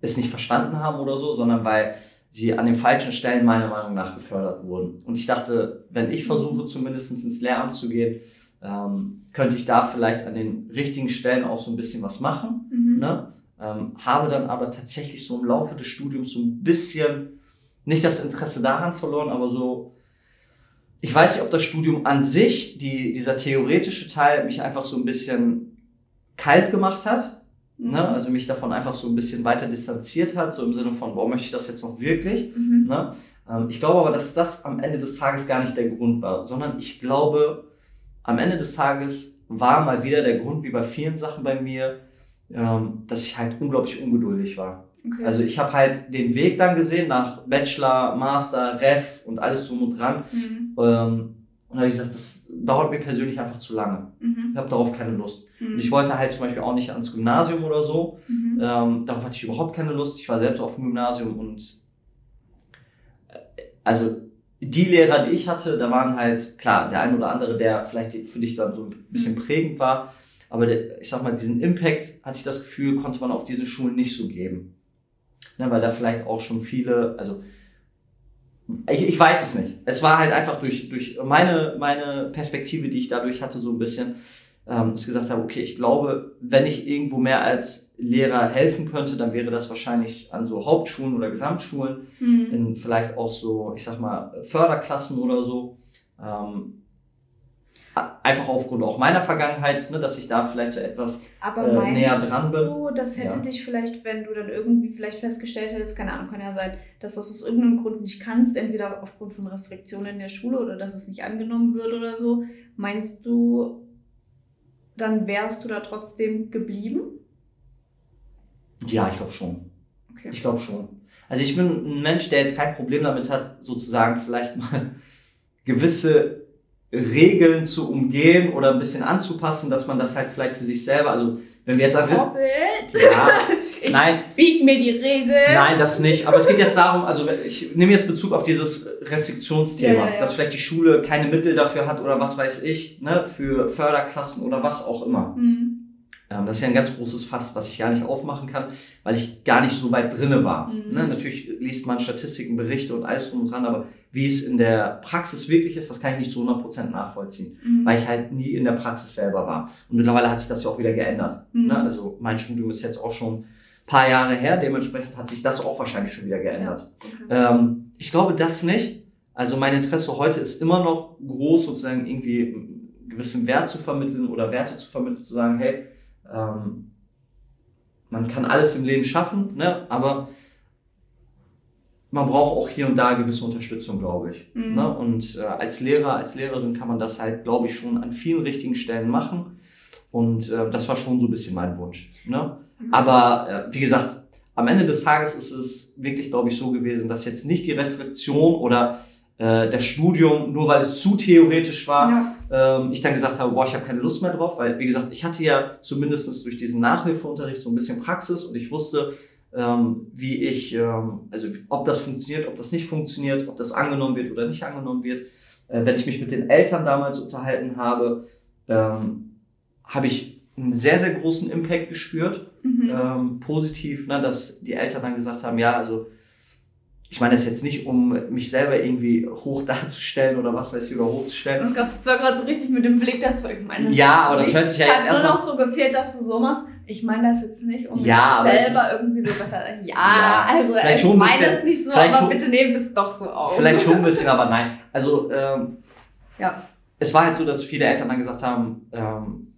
es nicht verstanden haben oder so, sondern weil sie an den falschen Stellen meiner Meinung nach gefördert wurden. Und ich dachte, wenn ich versuche, zumindest ins Lehramt zu gehen, ähm, könnte ich da vielleicht an den richtigen Stellen auch so ein bisschen was machen. Mhm. Ne? Ähm, habe dann aber tatsächlich so im Laufe des Studiums so ein bisschen, nicht das Interesse daran verloren, aber so, ich weiß nicht, ob das Studium an sich, die, dieser theoretische Teil, mich einfach so ein bisschen kalt gemacht hat. Mhm. Ne? Also mich davon einfach so ein bisschen weiter distanziert hat, so im Sinne von, warum möchte ich das jetzt noch wirklich? Mhm. Ne? Ähm, ich glaube aber, dass das am Ende des Tages gar nicht der Grund war, sondern ich glaube, am Ende des Tages war mal wieder der Grund, wie bei vielen Sachen bei mir, ähm, dass ich halt unglaublich ungeduldig war. Okay. Also ich habe halt den Weg dann gesehen nach Bachelor, Master, Ref und alles so und dran. Mhm. Ähm, und habe ich gesagt, das dauert mir persönlich einfach zu lange. Mhm. Ich habe darauf keine Lust. Mhm. Und ich wollte halt zum Beispiel auch nicht ans Gymnasium oder so. Mhm. Ähm, darauf hatte ich überhaupt keine Lust. Ich war selbst auf dem Gymnasium und äh, also die Lehrer, die ich hatte, da waren halt, klar, der ein oder andere, der vielleicht für dich dann so ein bisschen Mhm. prägend war. Aber der, ich sag mal, diesen Impact, hatte ich das Gefühl, konnte man auf diesen Schulen nicht so geben. Ne, weil da vielleicht auch schon viele, also ich, ich weiß es nicht. Es war halt einfach durch, durch meine, meine Perspektive, die ich dadurch hatte, so ein bisschen, ähm, dass ich gesagt habe, okay, ich glaube, wenn ich irgendwo mehr als Lehrer helfen könnte, dann wäre das wahrscheinlich an so Hauptschulen oder Gesamtschulen, Mhm. in vielleicht auch so, ich sag mal, Förderklassen oder so. Ähm, einfach aufgrund auch meiner Vergangenheit, ne, dass ich da vielleicht so etwas Aber äh, meinst näher dran bin. du, das hätte Ja. dich vielleicht, wenn du dann irgendwie vielleicht festgestellt hättest, keine Ahnung, kann ja sein, dass du es aus irgendeinem Grund nicht kannst, entweder aufgrund von Restriktionen in der Schule oder dass es nicht angenommen wird oder so, meinst du, dann wärst du da trotzdem geblieben? Ja, ich glaube schon. Okay. Ich glaube schon. Also ich bin ein Mensch, der jetzt kein Problem damit hat, sozusagen vielleicht mal gewisse Regeln zu umgehen oder ein bisschen anzupassen, dass man das halt vielleicht für sich selber, also wenn wir jetzt sagen, Vorbild? ja, Ich nein, bieg mir die Regel. nein, das nicht. Aber es geht jetzt darum, also ich nehme jetzt Bezug auf dieses Restriktionsthema, Ja, ja, ja. dass vielleicht die Schule keine Mittel dafür hat oder was weiß ich, ne, für Förderklassen oder was auch immer. Hm. Ähm, das ist ja ein ganz großes Fass, was ich gar nicht aufmachen kann, weil ich gar nicht so weit drinne war. Mhm. Ne? Natürlich liest man Statistiken, Berichte und alles drum und dran, aber wie es in der Praxis wirklich ist, das kann ich nicht zu 100% nachvollziehen, Mhm. weil ich halt nie in der Praxis selber war. Und mittlerweile hat sich das ja auch wieder geändert. Mhm. Ne? Also mein Studium ist jetzt auch schon ein paar Jahre her, dementsprechend hat sich das auch wahrscheinlich schon wieder geändert. Okay. Ähm, ich glaube das nicht. Also mein Interesse heute ist immer noch groß, sozusagen irgendwie einen gewissen Wert zu vermitteln oder Werte zu vermitteln, zu sagen, hey, ähm, man kann alles im Leben schaffen, ne? aber man braucht auch hier und da gewisse Unterstützung, glaube ich. Mhm. Ne? Und äh, als Lehrer, als Lehrerin kann man das halt, glaube ich, schon an vielen richtigen Stellen machen. Und äh, das war schon so ein bisschen mein Wunsch. Ne? Mhm. Aber äh, wie gesagt, am Ende des Tages ist es wirklich, glaube ich, so gewesen, dass jetzt nicht die Restriktion oder äh, das Studium, nur weil es zu theoretisch war, ja. Ähm, ich dann gesagt habe, boah, ich habe keine Lust mehr drauf, weil, wie gesagt, ich hatte ja zumindest durch diesen Nachhilfeunterricht so ein bisschen Praxis und ich wusste, ähm, wie ich, ähm, also ob das funktioniert, ob das nicht funktioniert, ob das angenommen wird oder nicht angenommen wird. Äh, wenn ich mich mit den Eltern damals unterhalten habe, ähm, habe ich einen sehr, sehr großen Impact gespürt Mhm. ähm, positiv, ne, dass die Eltern dann gesagt haben, ja, also ich meine das jetzt nicht, um mich selber irgendwie hoch darzustellen oder was weiß ich, oder hochzustellen. Es war gerade so richtig mit dem Blick dazu. Ich meine, Ja, aber das hört sich ja es jetzt hat nur erstmal... noch so gefehlt, dass du so machst. Ich meine das jetzt nicht, um Ja, es selber ist- irgendwie so besser. Ja, Ja, also vielleicht ich meine bisschen- das nicht so, aber schon- bitte nehmt es doch so auf. Vielleicht schon ein bisschen, aber nein. Also ähm, Ja. es war halt so, dass viele Eltern dann gesagt haben, ähm,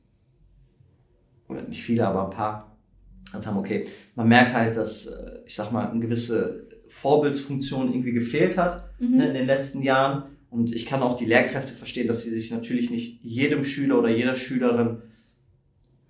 oder nicht viele, aber ein paar, gesagt haben, okay, man merkt halt, dass, äh, ich sag mal, eine gewisse Vorbildsfunktion irgendwie gefehlt hat. Mhm. ne, in den letzten Jahren. Und ich kann auch die Lehrkräfte verstehen, dass sie sich natürlich nicht jedem Schüler oder jeder Schülerin,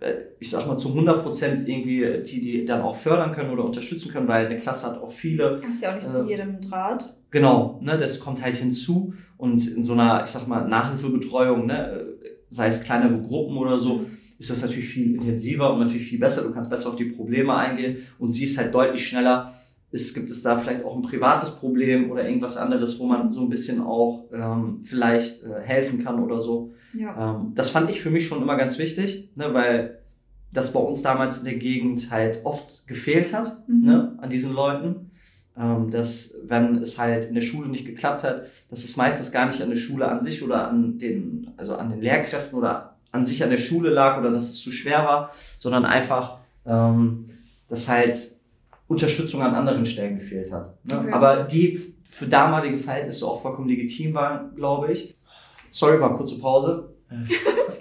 äh, ich sag mal, zu 100 Prozent irgendwie, äh, die, die dann auch fördern können oder unterstützen können, weil eine Klasse hat auch viele. Hast ja auch nicht Äh, zu jedem Draht. Genau, ne, das kommt halt hinzu. Und in so einer, ich sag mal, Nachhilfebetreuung, ne, sei es kleinere Gruppen oder so, ist das natürlich viel intensiver und natürlich viel besser. Du kannst besser auf die Probleme eingehen und siehst halt deutlich schneller, ist, gibt es da vielleicht auch ein privates Problem oder irgendwas anderes, wo man so ein bisschen auch ähm, vielleicht äh, helfen kann oder so. Ja. Ähm, das fand ich für mich schon immer ganz wichtig, ne, weil das bei uns damals in der Gegend halt oft gefehlt hat Mhm. ne, an diesen Leuten. Ähm, dass, wenn es halt in der Schule nicht geklappt hat, dass es meistens gar nicht an der Schule an sich oder an den, also an den Lehrkräften oder an sich an der Schule lag oder dass es zu schwer war, sondern einfach, ähm, dass halt Unterstützung an anderen Stellen gefehlt hat. Ne? Okay. Aber die für damalige Verhältnisse auch vollkommen legitim waren, glaube ich. Sorry, mal kurze Pause.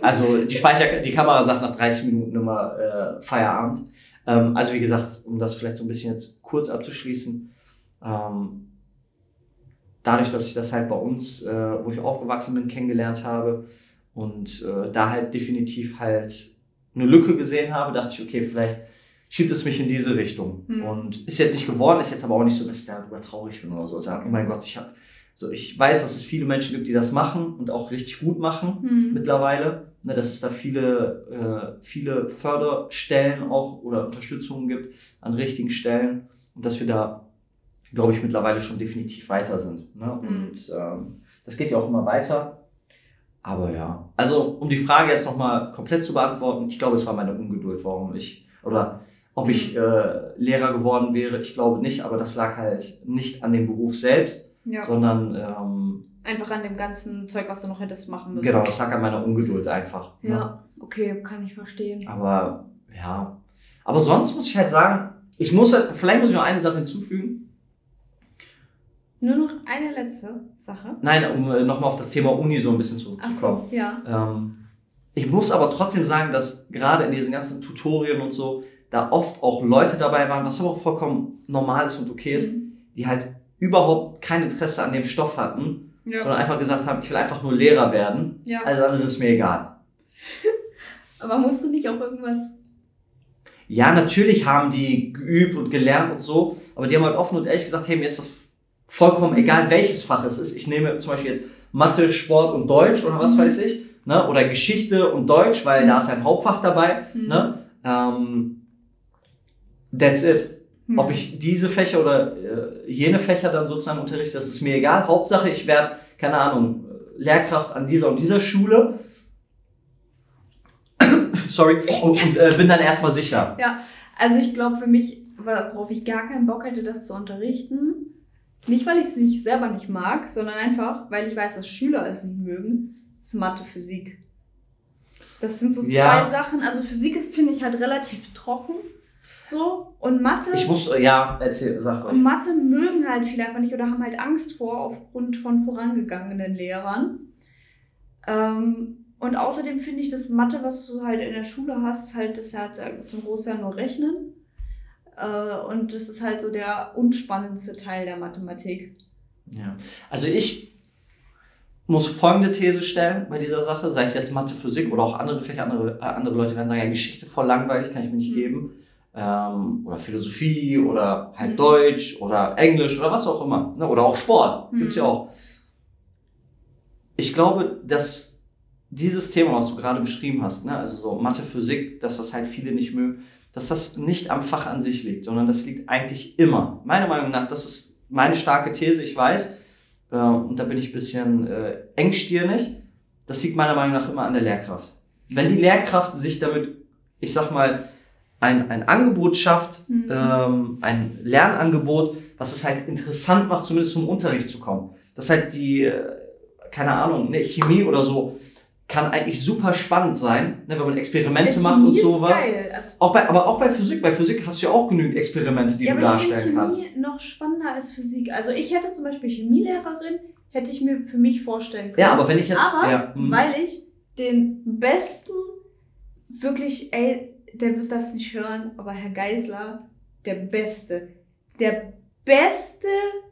Also die Speicher, die Kamera sagt nach 30 Minuten immer äh, Feierabend. Ähm, also wie gesagt, um das vielleicht so ein bisschen jetzt kurz abzuschließen, ähm, dadurch, dass ich das halt bei uns, äh, wo ich aufgewachsen bin, kennengelernt habe und äh, da halt definitiv halt eine Lücke gesehen habe, dachte ich, okay, vielleicht schiebt es mich in diese Richtung. Hm. Und ist jetzt nicht geworden, ist jetzt aber auch nicht so, dass ich darüber traurig bin oder so. Sagen, oh mein Gott, ich habe, so ich weiß, dass es viele Menschen gibt, die das machen und auch richtig gut machen Hm. mittlerweile. Ne, dass es da viele, äh, viele Förderstellen auch oder Unterstützungen gibt an richtigen Stellen und dass wir da, glaube ich, mittlerweile schon definitiv weiter sind. Ne? Und ähm, das geht ja auch immer weiter. Aber ja, also um die Frage jetzt nochmal komplett zu beantworten, ich glaube, es war meine Ungeduld, warum ich, oder ob ich äh, Lehrer geworden wäre, ich glaube nicht, aber das lag halt nicht an dem Beruf selbst, Ja. sondern ähm, Einfach an dem ganzen Zeug, was du noch hättest machen müssen. genau, das lag an meiner Ungeduld einfach. ne? Ja, okay, kann ich verstehen. Aber ja. Aber sonst muss ich halt sagen, ich muss halt, vielleicht muss ich noch eine Sache hinzufügen. Nur noch eine letzte Sache. Nein, um äh, nochmal auf das Thema Uni so ein bisschen zurückzukommen. so, ja. Ähm, ich muss aber trotzdem sagen, dass gerade in diesen ganzen Tutorien und so, da oft auch Leute dabei waren, was aber auch vollkommen normal ist und okay ist, Mhm. die halt überhaupt kein Interesse an dem Stoff hatten, Ja. sondern einfach gesagt haben, ich will einfach nur Lehrer werden. ja. Alles andere ist mir egal. Aber musst du nicht auch irgendwas. Ja, natürlich haben die geübt und gelernt und so, aber die haben halt offen und ehrlich gesagt, hey, mir ist das vollkommen egal, welches Fach es ist. Ich nehme zum Beispiel jetzt Mathe, Sport und Deutsch oder was Mhm. weiß ich, ne? oder Geschichte und Deutsch, weil da ist ein Hauptfach dabei. Hm. Ne? Ähm, that's it. Hm. Ob ich diese Fächer oder äh, jene Fächer dann sozusagen unterrichte, das ist mir egal. Hauptsache, ich werde, keine Ahnung, Lehrkraft an dieser und dieser Schule. Sorry. Und, und äh, bin dann erstmal sicher. Also ich glaube für mich, worauf ich gar keinen Bock hätte, das zu unterrichten, nicht weil ich es nicht selber nicht mag, sondern einfach, weil ich weiß, dass Schüler es nicht mögen, ist Mathe, Physik. Das sind so zwei Ja. Sachen. Also Physik ist, finde ich, halt relativ trocken. So. Und Mathe. Ich muss, äh, ja, erzähl, sag euch. und Mathe mögen halt viele einfach nicht oder haben halt Angst vor aufgrund von vorangegangenen Lehrern. Ähm, und außerdem finde ich, das Mathe, was du halt in der Schule hast, halt, das ja zum Großteil nur Rechnen. Äh, und das ist halt so der unspannendste Teil der Mathematik. Ja. Also ich muss folgende These stellen bei dieser Sache, sei es jetzt Mathe, Physik oder auch andere Fächer, andere, äh, andere Leute werden sagen, ja, Geschichte voll langweilig, kann ich mir nicht Mhm. geben. Ähm, oder Philosophie oder halt Mhm. Deutsch oder Englisch oder was auch immer. Ne? Oder auch Sport, Mhm. gibt's ja auch. Ich glaube, dass dieses Thema, was du gerade beschrieben hast, ne? also so Mathe, Physik, dass das halt viele nicht mögen, dass das nicht am Fach an sich liegt, sondern das liegt eigentlich immer. Meiner Meinung nach, das ist meine starke These, ich weiß, äh, und da bin ich ein bisschen äh, engstirnig, das liegt meiner Meinung nach immer an der Lehrkraft. Wenn die Lehrkraft sich damit, ich sag mal, ein, ein Angebot schafft, Mhm. ähm, ein Lernangebot, was es halt interessant macht, zumindest zum Unterricht zu kommen. Das halt die, äh, keine Ahnung, ne, Chemie oder so, kann eigentlich super spannend sein, ne, wenn man Experimente Ja, macht und sowas. Also, Auch bei, aber auch bei Physik. Bei Physik hast du ja auch genügend Experimente, die ja, du aber ich darstellen Chemie kannst. noch spannender als Physik. Also ich hätte zum Beispiel Chemielehrerin, hätte ich mir für mich vorstellen können. Ja, aber wenn ich jetzt. Aber ja, hm. weil ich den besten, wirklich, ey, der wird das nicht hören, aber Herr Geisler, der Beste, der beste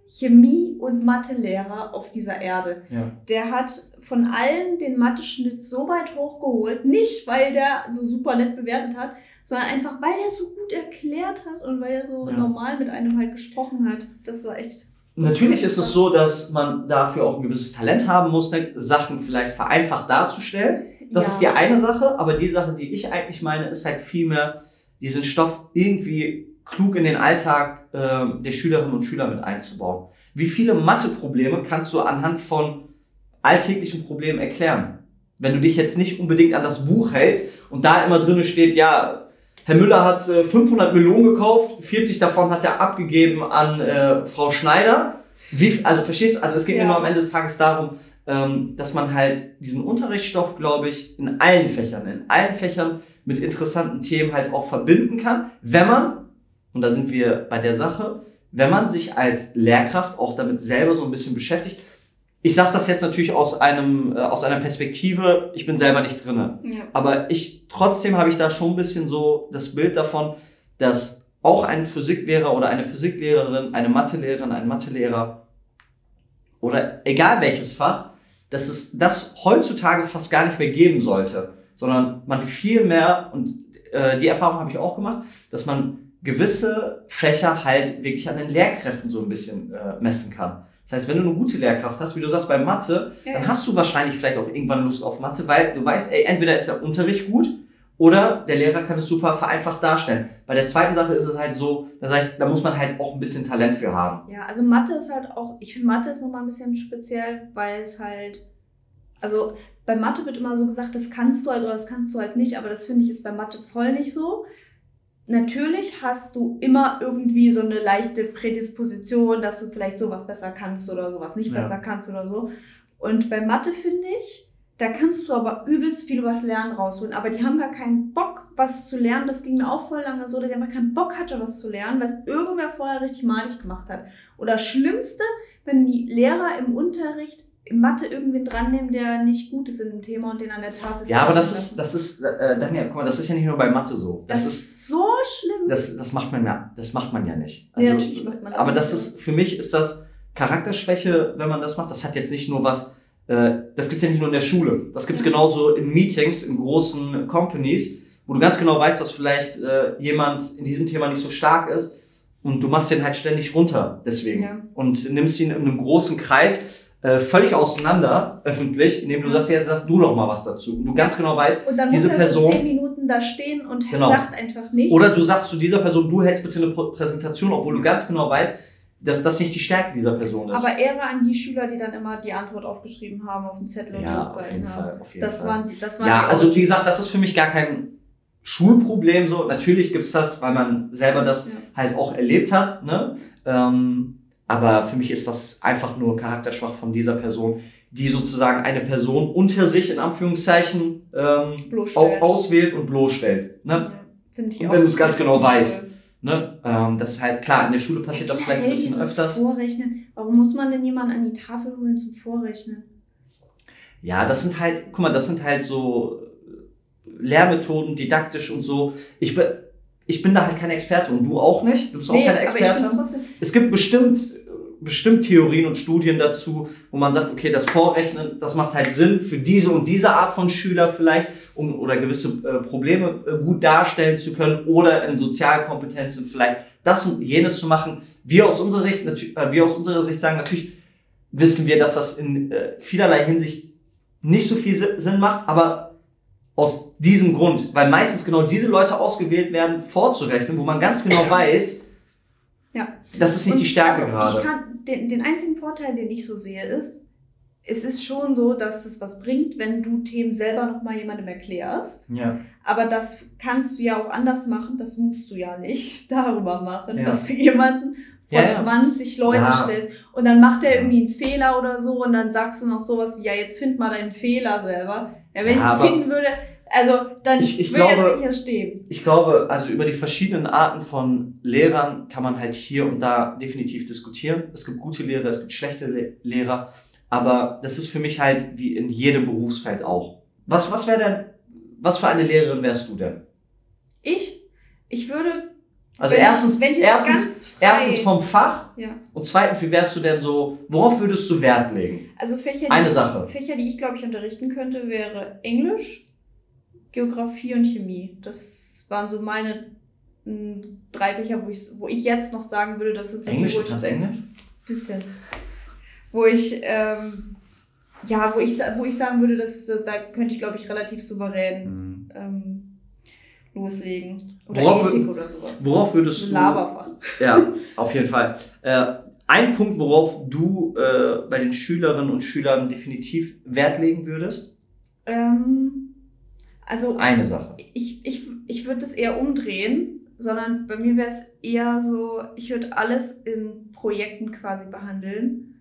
Chemie- und Mathelehrer auf dieser Erde. ja. Der hat von allen den Mathe-Schnitt so weit hochgeholt, nicht weil der so super nett bewertet hat, sondern einfach weil der so gut erklärt hat und weil er so Ja. normal mit einem halt gesprochen hat. Das war echt. Natürlich ist es so, dass man dafür auch ein gewisses Talent haben muss, ne, Sachen vielleicht vereinfacht darzustellen. Das ja. ist die eine Sache, aber die Sache, die ich eigentlich meine, ist halt vielmehr, diesen Stoff irgendwie klug in den Alltag ähm, der Schülerinnen und Schüler mit einzubauen. Wie viele Matheprobleme kannst du anhand von alltäglichen Problemen erklären? Wenn du dich jetzt nicht unbedingt an das Buch hältst und da immer drin steht, ja, Herr Müller hat äh, 500 Melonen gekauft, 40 davon hat er abgegeben an äh, Frau Schneider. Wie, also verstehst du, also es geht Ja. mir nur am Ende des Tages darum, dass man halt diesen Unterrichtsstoff, glaube ich, in allen Fächern, in allen Fächern mit interessanten Themen halt auch verbinden kann, wenn man, und da sind wir bei der Sache, wenn man sich als Lehrkraft auch damit selber so ein bisschen beschäftigt. Ich sage das jetzt natürlich aus einem äh, aus einer Perspektive, ich bin selber nicht drinne. Ja. Aber ich, trotzdem habe ich da schon ein bisschen so das Bild davon, dass auch ein Physiklehrer oder eine Physiklehrerin, eine Mathelehrerin, ein Mathelehrer oder egal welches Fach, dass es das heutzutage fast gar nicht mehr geben sollte, sondern man viel mehr, und äh, die Erfahrung habe ich auch gemacht, dass man gewisse Fächer halt wirklich an den Lehrkräften so ein bisschen äh, messen kann. Das heißt, wenn du eine gute Lehrkraft hast, wie du sagst bei Mathe, Ja, dann hast du wahrscheinlich vielleicht auch irgendwann Lust auf Mathe, weil du weißt, ey, entweder ist der Unterricht gut oder der Lehrer kann es super vereinfacht darstellen. Bei der zweiten Sache ist es halt so, da, ich, da muss man halt auch ein bisschen Talent für haben. Ja, also Mathe ist halt auch, ich finde Mathe ist nochmal ein bisschen speziell, weil es halt, also bei Mathe wird immer so gesagt, das kannst du halt oder das kannst du halt nicht, aber das finde ich ist bei Mathe voll nicht so. Natürlich hast du immer irgendwie so eine leichte Prädisposition, dass du vielleicht sowas besser kannst oder sowas nicht Ja. besser kannst oder so. Und bei Mathe finde ich, da kannst du aber übelst viel übers Lernen rausholen. Aber die haben gar keinen Bock, was zu lernen. Das ging mir auch voll lange so, dass ich einfach keinen Bock hatte, was zu lernen, was irgendwer vorher richtig malig gemacht hat. Oder Schlimmste, wenn die Lehrer im Unterricht in Mathe irgendwen dran nehmen, der nicht gut ist in dem Thema und den an der Tafel Ja, aber das ist, das ist, äh, Daniel, guck mal, das ist ja nicht nur bei Mathe so. Das, das ist, so schlimm. das, das macht man ja, das macht man ja nicht. Ja, natürlich macht man das aber das ist, für mich ist das Charakterschwäche, wenn man das macht. Das hat jetzt nicht nur was, äh, das gibt's ja nicht nur in der Schule. Das gibt's Ja. genauso in Meetings, in großen Companies, wo du ganz genau weißt, dass vielleicht äh, jemand in diesem Thema nicht so stark ist und du machst den halt ständig runter deswegen Ja. und nimmst ihn in einem großen Kreis äh, völlig auseinander öffentlich, indem du Ja. sagst, jetzt sag du doch mal was dazu. Und du ganz genau weißt, und dann diese er Person- zehn Minuten da stehen und Genau. sagt einfach nichts. oder du sagst zu dieser Person, du hältst bitte eine Pr- Präsentation, obwohl du ganz genau weißt, dass das nicht die Stärke dieser Person ist. aber Ehre an die Schüler, die dann immer die Antwort aufgeschrieben haben auf dem Zettel und ja, auf hochgehalten jeden. Fall. Auf jeden Das Fall. waren die, das waren ja, also wie gesagt, das ist für mich gar kein Schulproblem so. Natürlich gibt's das, weil man selber das Ja. halt auch erlebt hat. Ne? Ähm, aber für mich ist das einfach nur charakterschwach von dieser Person, die sozusagen eine Person unter sich in Anführungszeichen ähm, Bloßstellt. auswählt und bloßstellt. Ne? Ja, Und wenn du es ganz genau weißt. Ne? Ähm, das ist halt klar, in der Schule passiert das vielleicht ein bisschen öfters. Vorrechnen. Warum muss man denn jemanden an die Tafel holen zum Vorrechnen? Ja, das sind halt, guck mal, das sind halt so äh, Lehrmethoden, didaktisch und so. Ich bin, ich bin da halt kein Experte und du auch nicht. Du bist auch keine aber ich Experte. Es gibt bestimmt, bestimmt Theorien und Studien dazu, wo man sagt, okay, das Vorrechnen, das macht halt Sinn für diese und diese Art von Schüler vielleicht, um oder gewisse äh, Probleme äh, gut darstellen zu können oder in Sozialkompetenzen vielleicht das und jenes zu machen. Wir aus unserer Sicht, äh, wir aus unserer Sicht sagen natürlich, wissen wir, dass das in äh, vielerlei Hinsicht nicht so viel Si- Sinn macht, aber aus diesem Grund, weil meistens genau diese Leute ausgewählt werden, vorzurechnen, wo man ganz genau weiß, Ja. das ist nicht Und die Stärke also gerade. Ich kann, den, den einzigen Vorteil, den ich so sehe, ist, es ist schon so, dass es was bringt, wenn du Themen selber nochmal jemandem erklärst. Ja. Aber das kannst du ja auch anders machen. Das musst du ja nicht darüber machen, Ja. dass du jemanden vor Ja, ja. 20 Leute Ja. stellst und dann macht er irgendwie einen Fehler oder so und dann sagst du noch sowas wie, ja, jetzt find mal deinen Fehler selber. Ja, wenn Ja, ich ihn finden würde, also dann Ich- ich er glaube- sicher stehen. Ich glaube, also über die verschiedenen Arten von Lehrern kann man halt hier und da definitiv diskutieren. Es gibt gute Lehrer, es gibt schlechte Le Lehrer, aber das ist für mich halt wie in jedem Berufsfeld auch. Was, was wäre denn, was für eine Lehrerin wärst du denn? Ich, ich würde, Also wenn erstens, ich, wenn ich jetzt erstens, erstens vom Fach ja, und zweitens, wie wärst du denn so, worauf würdest du Wert legen? also Fächer, Eine die, Sache. Fächer, die ich glaube ich unterrichten könnte, wäre Englisch, Geografie und Chemie. Das waren so meine mh, drei Fächer, wo ich, wo ich jetzt noch sagen würde, das sind so die, Englisch, wo ich- Englisch? bisschen. Wo ich, ähm, ja, wo ich, wo ich sagen würde, dass, äh, da könnte ich, glaube ich, relativ souverän ähm, loslegen. Oder Worauf Ethik oder sowas. Worauf würdest du... Laberfach. Ja, auf jeden Fall. Äh, ein Punkt, worauf du äh, bei den Schülerinnen und Schülern definitiv Wert legen würdest? Ähm, also, Eine Sache. ich, ich, ich würde das eher umdrehen, sondern bei mir wäre es eher so, ich würde alles in Projekten quasi behandeln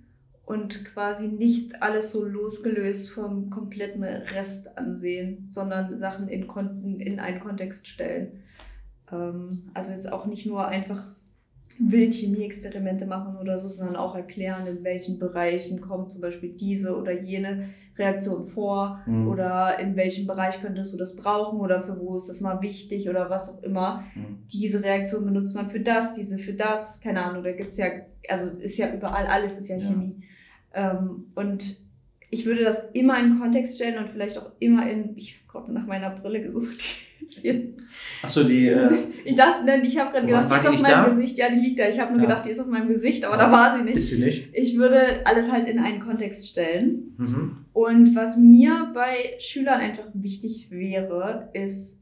und quasi nicht alles so losgelöst vom kompletten Rest ansehen, sondern Sachen in, Kon in einen Kontext stellen. Ähm, also jetzt auch nicht nur einfach wild Chemie-Experimente machen oder so, sondern auch erklären, in welchen Bereichen kommt zum Beispiel diese oder jene Reaktion vor Mhm. oder in welchem Bereich könntest du das brauchen oder für wo ist das mal wichtig oder was auch immer. Mhm. Diese Reaktion benutzt man für das, diese für das, keine Ahnung, da gibt's ja, also ist ja überall, alles ist ja Ja. Chemie. Ähm, und ich würde das immer in Kontext stellen und vielleicht auch immer in, ich habe gerade nach meiner Brille gesucht. Achso, die. Äh, ich dachte, nein, ich habe gerade gedacht, die ist auf meinem da? Gesicht. Ja, die liegt da. Ich habe nur Ja. gedacht, die ist auf meinem Gesicht, aber da war sie nicht. ist sie nicht? Ich würde alles halt in einen Kontext stellen. Mhm. Und was mir bei Schülern einfach wichtig wäre, ist,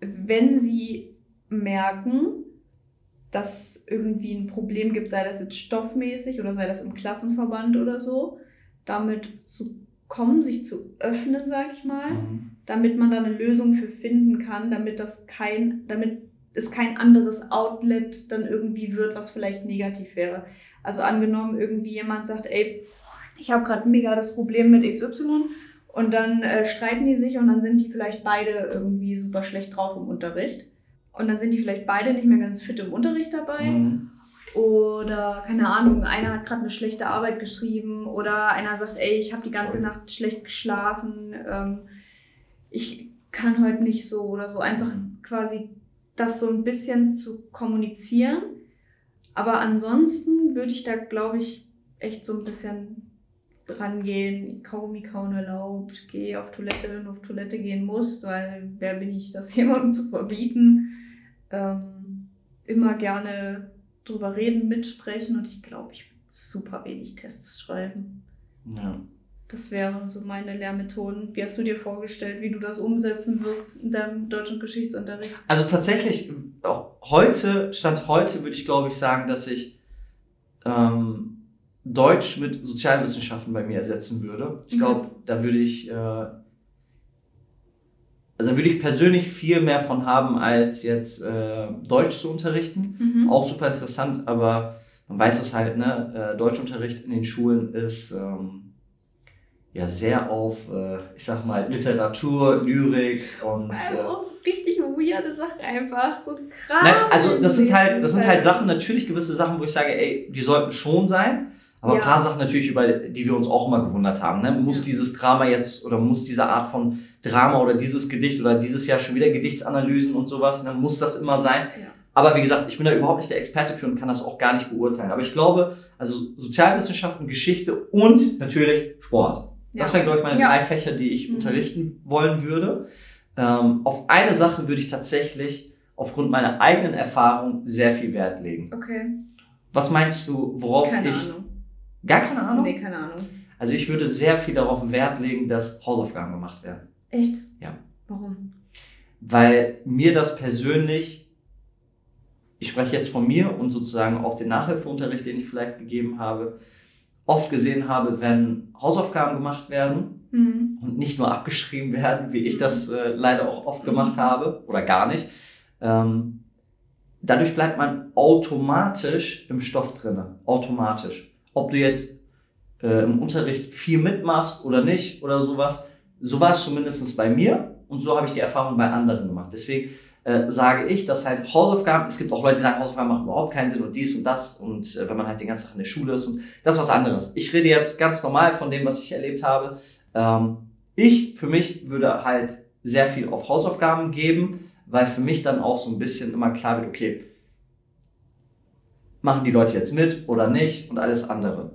wenn sie merken, dass irgendwie ein Problem gibt, sei das jetzt stoffmäßig oder sei das im Klassenverband oder so, damit zu kommen, sich zu öffnen, sag ich mal, Mhm. Damit man da eine Lösung für finden kann, damit das kein, damit es kein anderes Outlet dann irgendwie wird, was vielleicht negativ wäre. Also angenommen, irgendwie jemand sagt, ey, ich habe gerade mega das Problem mit XY und dann äh, streiten die sich und dann sind die vielleicht beide irgendwie super schlecht drauf im Unterricht. Und dann sind die vielleicht beide nicht mehr ganz fit im Unterricht dabei. Mhm. Oder, keine Ahnung, einer hat gerade eine schlechte Arbeit geschrieben oder einer sagt, ey, ich habe die ganze. Nacht schlecht geschlafen, ähm, ich kann heute nicht so oder so. Einfach quasi das so ein bisschen zu kommunizieren. Aber ansonsten würde ich da, glaube ich, echt so ein bisschen rangehen, Kaugummi kauen erlaubt, geh auf Toilette, wenn du auf Toilette gehen musst, weil wer bin ich, das jemandem zu verbieten. Ähm, immer gerne drüber reden, mitsprechen und ich glaube, ich würde super wenig Tests schreiben. Ja. Das wären so meine Lehrmethoden. Wie hast du dir vorgestellt, wie du das umsetzen wirst in deinem Deutsch- und Geschichtsunterricht? Also tatsächlich, auch heute, Stand heute würde ich glaube ich sagen, dass ich ähm, Deutsch mit Sozialwissenschaften bei mir ersetzen würde. Ich Mhm. glaube, da würde ich, äh, also da würde ich persönlich viel mehr von haben, als jetzt äh, Deutsch zu unterrichten. Mhm. Auch super interessant, aber man weiß es halt, ne? Äh, Deutschunterricht in den Schulen ist ähm, ja sehr auf, äh, ich sag mal, Literatur, Lyrik und. Äh, auch so richtig weirde Sachen einfach, so krass. Nein, also das sind halt, das sind halt Sachen, natürlich gewisse Sachen, wo ich sage, ey, die sollten schon sein, aber Ja. ein paar Sachen natürlich, über die wir uns auch immer gewundert haben. Ne? Muss dieses Drama jetzt oder muss diese Art von Drama oder dieses Gedicht oder dieses Jahr schon wieder Gedichtsanalysen und sowas, ne? muss das immer sein? Ja. Aber wie gesagt, ich bin da überhaupt nicht der Experte für und kann das auch gar nicht beurteilen. Aber ich glaube, also Sozialwissenschaften, Geschichte und natürlich Sport. Das wären, glaube ich, meine Ja. drei Fächer, die ich Mhm. unterrichten wollen würde. Ähm, auf eine Sache würde ich tatsächlich aufgrund meiner eigenen Erfahrung sehr viel Wert legen. Okay, Was meinst du, worauf keine ich. Ahnung. Gar keine Ahnung? Nee, keine Ahnung. Also ich würde sehr viel darauf Wert legen, dass Hausaufgaben gemacht werden. Echt? Ja. Warum? Weil mir das persönlich, ich spreche jetzt von mir und sozusagen auch den Nachhilfeunterricht, den ich vielleicht gegeben habe, oft gesehen habe, wenn Hausaufgaben gemacht werden, Mhm. und nicht nur abgeschrieben werden, wie ich Mhm. das äh, leider auch oft gemacht Mhm. habe oder gar nicht. Ähm, dadurch bleibt man automatisch im Stoff drinne, automatisch. Ob du jetzt äh, im Unterricht viel mitmachst oder nicht oder sowas, so war es zumindest bei mir und so habe ich die Erfahrung bei anderen gemacht. Deswegen äh, sage ich, dass halt Hausaufgaben, es gibt auch Leute, die sagen, Hausaufgaben machen überhaupt keinen Sinn und dies und das und äh, wenn man halt den ganzen Tag in der Schule ist und das ist was anderes. Ich rede jetzt ganz normal von dem, was ich erlebt habe. Ähm, ich für mich würde halt sehr viel auf Hausaufgaben geben, weil für mich dann auch so ein bisschen immer klar wird, okay, machen die Leute jetzt mit oder nicht und alles andere.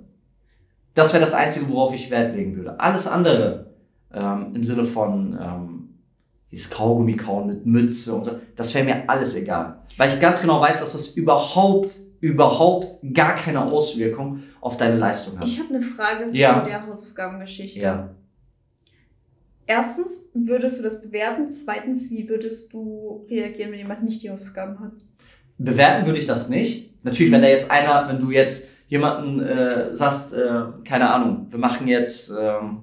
Das wäre das Einzige, worauf ich Wert legen würde. Alles andere ähm, im Sinne von ähm, dieses Kaugummi kauen mit Mütze und so, das wäre mir alles egal. Weil ich ganz genau weiß, dass das überhaupt, überhaupt gar keine Auswirkung auf deine Leistung hat. Ich habe eine Frage Ja. zu der Hausaufgabengeschichte. Ja. Erstens, würdest du das bewerten? Zweitens, wie würdest du reagieren, wenn jemand nicht die Hausaufgaben hat? Bewerten würde ich das nicht. Natürlich, wenn da jetzt einer, wenn du jetzt jemanden äh, sagst, äh, keine Ahnung, wir machen jetzt ähm,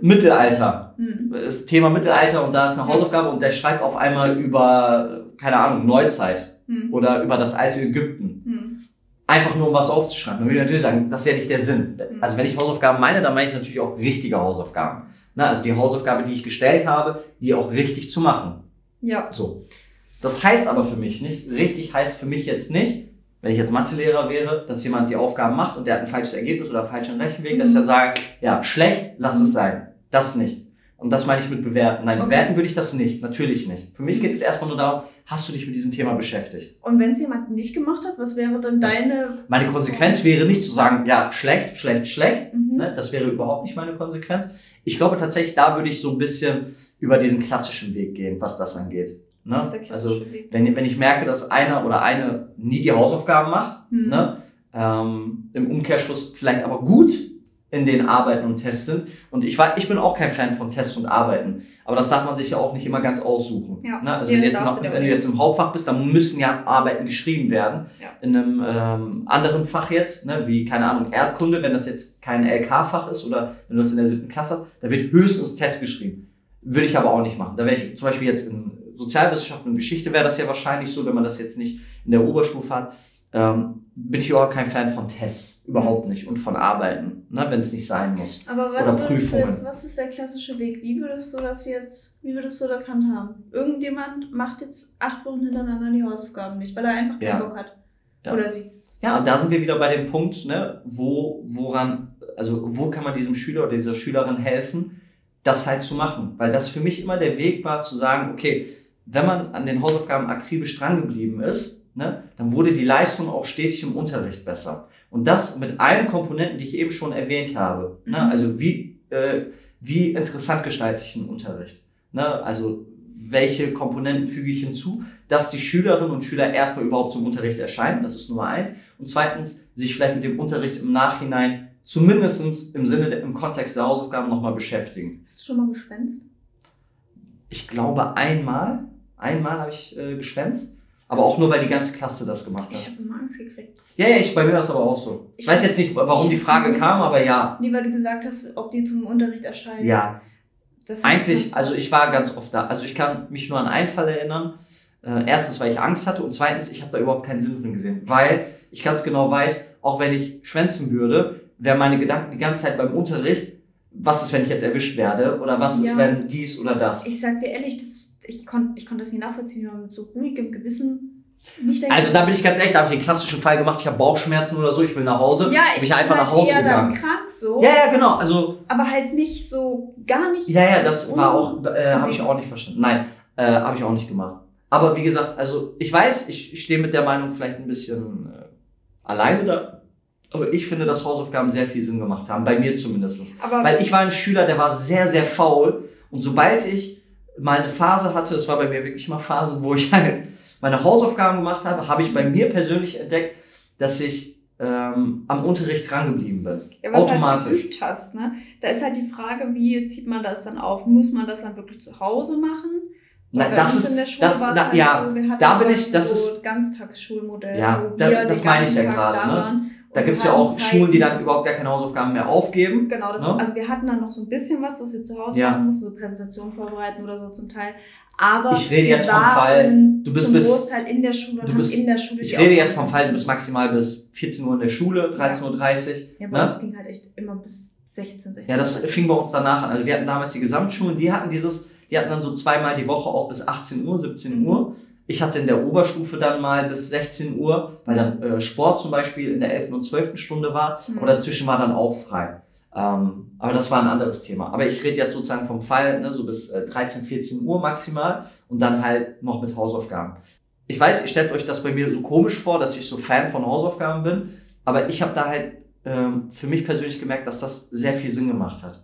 Mittelalter. Hm. Das Thema Mittelalter und da ist eine Hausaufgabe und der schreibt auf einmal über, keine Ahnung, Neuzeit Hm. oder über das alte Ägypten. Hm. Einfach nur um was aufzuschreiben. Dann würde ich natürlich sagen, das ist ja nicht der Sinn. Mhm. Also wenn ich Hausaufgaben meine, dann meine ich natürlich auch richtige Hausaufgaben. Na, also die Hausaufgabe, die ich gestellt habe, die auch richtig zu machen. Ja. So. Das heißt aber für mich nicht, richtig heißt für mich jetzt nicht, wenn ich jetzt Mathelehrer wäre, dass jemand die Aufgaben macht und der hat ein falsches Ergebnis oder einen falschen Rechenweg, dass ich Mhm. dann sage, ja, schlecht, lass Mhm. es sein. Das nicht. Und das meine ich mit bewerten. Nein, Okay. bewerten würde ich das nicht. Natürlich nicht. Für mich geht es erstmal nur darum, hast du dich mit diesem Thema beschäftigt? Und wenn es jemand nicht gemacht hat, was wäre dann Das- deine. Meine Konsequenz wäre nicht zu sagen, ja, schlecht, schlecht, schlecht. Mhm. Ne? Das wäre überhaupt nicht meine Konsequenz. Ich glaube tatsächlich, da würde ich so ein bisschen über diesen klassischen Weg gehen, was das angeht. Ne? Also wenn, wenn ich merke, dass einer oder eine nie die Hausaufgaben macht, Mhm. ne? ähm, im Umkehrschluss vielleicht aber gut in den Arbeiten und Tests sind. Und ich, war, ich bin auch kein Fan von Tests und Arbeiten. Aber das darf man sich ja auch nicht immer ganz aussuchen. Ja. Ne? Also wenn, jetzt noch, wenn du jetzt im Hauptfach bist, dann müssen ja Arbeiten geschrieben werden. Ja. In einem ähm, anderen Fach jetzt, ne? wie, keine Ahnung, Erdkunde, wenn das jetzt kein LK-Fach ist oder wenn du das in der siebten Klasse hast, da wird höchstens Test geschrieben. Würde ich aber auch nicht machen. Da wäre ich zum Beispiel jetzt in Sozialwissenschaften und Geschichte wäre das ja wahrscheinlich so, wenn man das jetzt nicht in der Oberstufe hat. Ähm, bin ich überhaupt kein Fan von Tests. Überhaupt nicht. Und von Arbeiten, ne, wenn es nicht sein muss. Aber was Oder Prüfungen. jetzt, was ist der klassische Weg? Wie würdest du das jetzt, wie würdest du das handhaben? Irgendjemand macht jetzt acht Wochen hintereinander die Hausaufgaben nicht, weil er einfach keinen Ja. Bock hat. Ja. Oder sie. Ja, und da sind wir wieder bei dem Punkt, ne, wo, woran, also wo kann man diesem Schüler oder dieser Schülerin helfen, das halt zu machen. Weil das für mich immer der Weg war, zu sagen, okay, wenn man an den Hausaufgaben akribisch dran geblieben ist, ne, dann wurde die Leistung auch stetig im Unterricht besser. Und das mit allen Komponenten, die ich eben schon erwähnt habe. Ne, Mhm. also wie, äh, wie interessant gestalte ich den Unterricht? Ne, also welche Komponenten füge ich hinzu, dass die Schülerinnen und Schüler erstmal überhaupt zum Unterricht erscheinen, das ist Nummer eins. Und zweitens, sich vielleicht mit dem Unterricht im Nachhinein zumindestens im Sinne, der, im Kontext der Hausaufgaben nochmal beschäftigen. Hast du schon mal geschwänzt? Ich glaube einmal, einmal habe ich äh, geschwänzt, aber auch nur, weil die ganze Klasse das gemacht Ich hat. habe immer Angst gekriegt. Ja, ja, ich, bei mir war es aber auch so. Ich Ich- weiß jetzt nicht, warum ich- die Frage kam, aber ja. Nee, weil du gesagt hast, ob die zum Unterricht erscheinen. Ja, Das eigentlich, also ich war ganz oft da. Also ich kann mich nur an einen Fall erinnern. Äh, erstens, weil ich Angst hatte und zweitens, ich habe da überhaupt keinen Sinn drin gesehen. Weil ich ganz genau weiß, auch wenn ich schwänzen würde, wären meine Gedanken die ganze Zeit beim Unterricht, was ist, wenn ich jetzt erwischt werde oder was ist, Ja. wenn dies oder das. Ich sag dir ehrlich, das, ich konnte ich konnt das nicht nachvollziehen, wie man mit so ruhigem Gewissen nicht denkt. Also da bin ich ganz ehrlich, da habe ich den klassischen Fall gemacht, ich habe Bauchschmerzen oder so, ich will nach Hause. ja, bin ich ich einfach nach Hause eher gegangen. dann krank so, Ja, ja, genau. Also, aber halt nicht so, gar nicht. ja, ja, das war auch, äh, habe ich auch nicht verstanden. Nein, äh, habe ich auch nicht gemacht. Aber wie gesagt, also ich weiß, ich, ich stehe mit der Meinung vielleicht ein bisschen äh, alleine da. Aber ich finde, dass Hausaufgaben sehr viel Sinn gemacht haben, bei mir zumindest. aber Weil ich war ein Schüler, der war sehr, sehr faul. Und sobald ich mal eine Phase hatte, es war bei mir wirklich mal Phasen, wo ich halt meine Hausaufgaben gemacht habe, habe ich bei mir persönlich entdeckt, dass ich ähm, am Unterricht drangeblieben bin. ja, weil du automatisch. Halt geübt hast, ne? Da ist halt die Frage, wie zieht man das dann auf? Muss man das dann wirklich zu Hause machen? Na, das ist, in der Schule das- na, halt ja, so, da bin halt ich- das so Ganztagsschulmodell, Ja, da- das meine ich ja gerade, da ne? Da gibt es ja auch Schulen, die dann überhaupt gar keine Hausaufgaben mehr aufgeben. Genau, das, Ne? also wir hatten dann noch so ein bisschen was, was wir zu Hause Ja. machen mussten, so Präsentationen vorbereiten oder so zum Teil. Aber Ich rede jetzt vom Fall, du bist bis- Großteil in der Schule und du haben bist- in der Schule Ich rede jetzt vom Fall, du bist maximal bis 14 Uhr in der Schule, 13.30 Uhr. Ja, bei ne? uns ging halt echt immer bis 16, 16. Ja, das fing bei uns danach an. Also wir hatten damals die Gesamtschulen, die hatten dieses, die hatten dann so zweimal die Woche auch bis 18 Uhr, 17 Mhm. Uhr. Ich hatte in der Oberstufe dann mal bis 16 Uhr, weil dann äh, Sport zum Beispiel in der 11. und 12. Stunde war. Mhm. Aber dazwischen war dann auch frei. Ähm, aber das war ein anderes Thema. Aber ich rede jetzt sozusagen vom Fall, ne, so bis äh, 13, 14 Uhr maximal und dann halt noch mit Hausaufgaben. Ich weiß, ihr stellt euch das bei mir so komisch vor, dass ich so Fan von Hausaufgaben bin, aber ich habe da halt ähm, für mich persönlich gemerkt, dass das sehr viel Sinn gemacht hat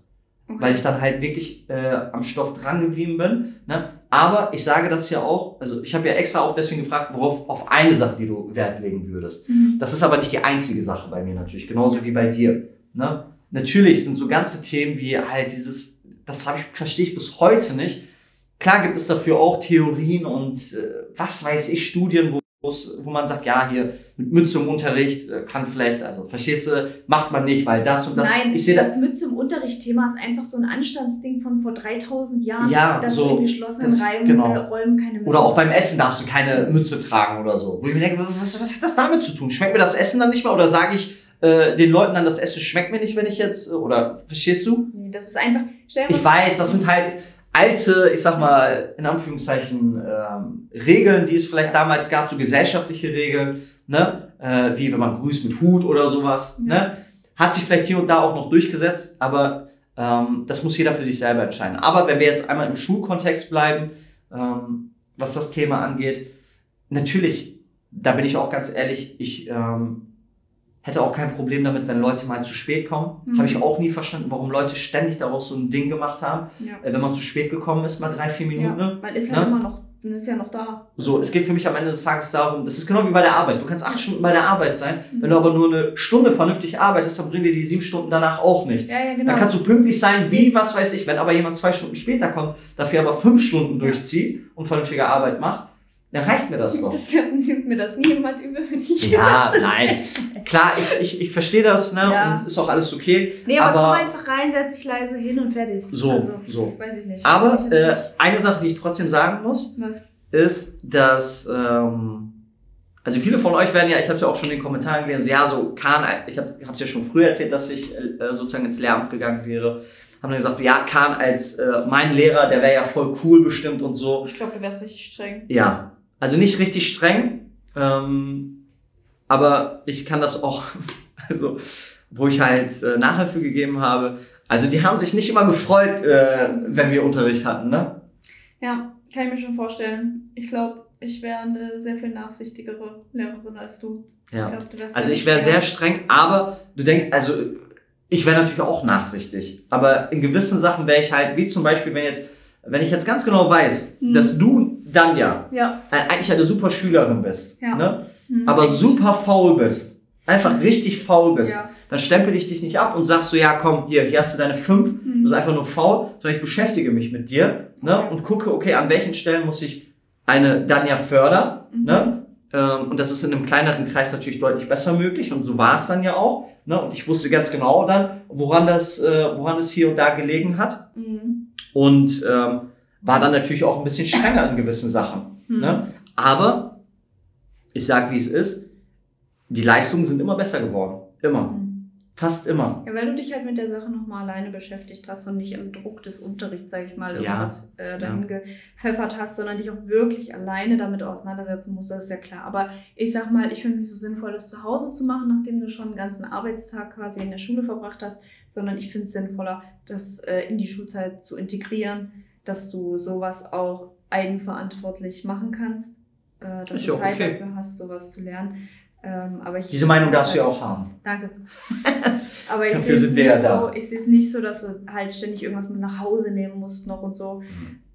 Okay. weil ich dann halt wirklich äh, am Stoff dran geblieben bin. Ne? Aber ich sage das ja auch, also ich habe ja extra auch deswegen gefragt, worauf auf eine Sache, die du Wert legen würdest. Mhm. Das ist aber nicht die einzige Sache bei mir natürlich, genauso wie bei dir. Ne? Natürlich sind so ganze Themen wie halt dieses, das ich verstehe ich bis heute nicht. Klar gibt es dafür auch Theorien und äh, was weiß ich Studien, wo wo man sagt, ja hier mit Mütze im Unterricht äh, kann vielleicht, also verstehst du, macht man nicht, weil das und das. Nein, ich sehe das das Mütze im Unterricht-Thema ist einfach so ein Anstandsding von vor 3000 Jahren, Ja, dass so, du in geschlossenen das- Reihen, genau. äh, Räumen keine Mütze Oder auch beim Essen darfst du keine Mütze tragen oder so. Wo ich mir denke, was, was hat das damit zu tun? Schmeckt mir das Essen dann nicht mehr? Oder sage ich äh, den Leuten dann, das Essen schmeckt mir nicht, wenn ich jetzt, äh, oder verstehst du? Nee, das ist einfach, Ich weiß, das sind halt alte, ich sag mal, in Anführungszeichen, ähm, Regeln, die es vielleicht damals gab, so gesellschaftliche Regeln, ne? Äh, wie wenn man grüßt mit Hut oder sowas, Ja. ne? Hat sich vielleicht hier und da auch noch durchgesetzt, aber Ähm, das muss jeder für sich selber entscheiden. Aber wenn wir jetzt einmal im Schulkontext bleiben, ähm, was das Thema angeht, natürlich, da bin ich auch ganz ehrlich, ich ähm, hätte auch kein Problem damit, wenn Leute mal zu spät kommen. Mhm. Habe ich auch nie verstanden, warum Leute ständig daraus so ein Ding gemacht haben. Ja. Äh, wenn man zu spät gekommen ist, mal drei, vier Minuten. ja. Man ist halt Ne? immer noch, ist ja noch da. So, es geht für mich am Ende des Tages darum, das ist genau wie bei der Arbeit. Du kannst acht Stunden bei der Arbeit sein, Mhm. wenn du aber nur eine Stunde vernünftig arbeitest, dann bringen dir die sieben Stunden danach auch nichts. Ja, ja, genau. Dann kannst du pünktlich sein, wie, Yes. was weiß ich. Wenn aber jemand zwei Stunden später kommt, dafür aber fünf Stunden Ja. durchzieht und vernünftige Arbeit macht, dann reicht mir das doch. Das nimmt mir das niemand übel, wenn ich Ja, nein. Klar, ich, ich, ich verstehe das, ne? Ja. Und ist auch alles okay. Nee, aber, Aber- komm einfach rein, setz dich leise hin und fertig. So, also, so. Weiß ich nicht. Aber Ich äh, eine Sache, die ich trotzdem sagen muss, Was? ist, dass ähm, also viele von euch werden ja, ich habe es ja auch schon in den Kommentaren gelesen, so, ja, so Kahn, ich habe es ja schon früher erzählt, dass ich äh, sozusagen ins Lehramt gegangen wäre, haben dann gesagt, ja, Kahn als äh, mein Lehrer, der wäre ja voll cool bestimmt und so. Ich glaube, du wärst richtig streng. Ja, also nicht richtig streng, ähm, aber ich kann das auch, also wo ich halt äh, Nachhilfe gegeben habe, also die haben sich nicht immer gefreut, äh, wenn wir Unterricht hatten, ne? Ja, kann ich mir schon vorstellen. Ich glaube, ich wäre eine sehr viel nachsichtigere Lehrerin als du. Ja. Ich glaub, du Also ja ich wäre sehr streng, aber du denkst, also ich wäre natürlich auch nachsichtig. Aber in gewissen Sachen wäre ich halt, wie zum Beispiel, wenn jetzt, wenn ich jetzt ganz genau weiß, Mhm. dass du dann ja Ja. eigentlich eine super Schülerin bist, Ja. ne? Mhm. aber super faul bist, einfach richtig faul bist, Ja. dann stempel ich dich nicht ab und sagst so, ja komm, hier, hier hast du deine fünf, du Mhm. bist einfach nur faul, sondern ich beschäftige mich mit dir ne? Und gucke, okay, an welchen Stellen muss ich eine Danja fördern, Mhm. Ne? Ähm, und das ist in einem kleineren Kreis natürlich deutlich besser möglich und so war es dann ja auch. Ne? Und ich wusste ganz genau dann, woran das, äh, woran es hier und da gelegen hat. Mhm. Und ähm, war dann natürlich auch ein bisschen strenger in gewissen Sachen. Mhm. Ne? Aber ich sag, wie es ist, die Leistungen sind immer besser geworden. Immer. Mhm. Fast immer. Ja, weil du dich halt mit der Sache nochmal alleine beschäftigt hast und nicht im Druck des Unterrichts, sage ich mal, Ja. irgendwas äh, dahin gepfeffert hast, sondern dich auch wirklich alleine damit auseinandersetzen musst, das ist ja klar. Aber ich sag mal, ich finde es nicht so sinnvoll, das zu Hause zu machen, nachdem du schon einen ganzen Arbeitstag quasi in der Schule verbracht hast, sondern ich finde es sinnvoller, das äh, in die Schulzeit zu integrieren, dass du sowas auch eigenverantwortlich machen kannst, äh, dass Ist du Zeit okay. dafür hast, sowas zu lernen. Ähm, aber ich Diese Meinung darfst du ja auch haben. Danke. Aber ich sehe es nicht ja so, ich sehe es nicht so, dass du halt ständig irgendwas mit nach Hause nehmen musst noch und so.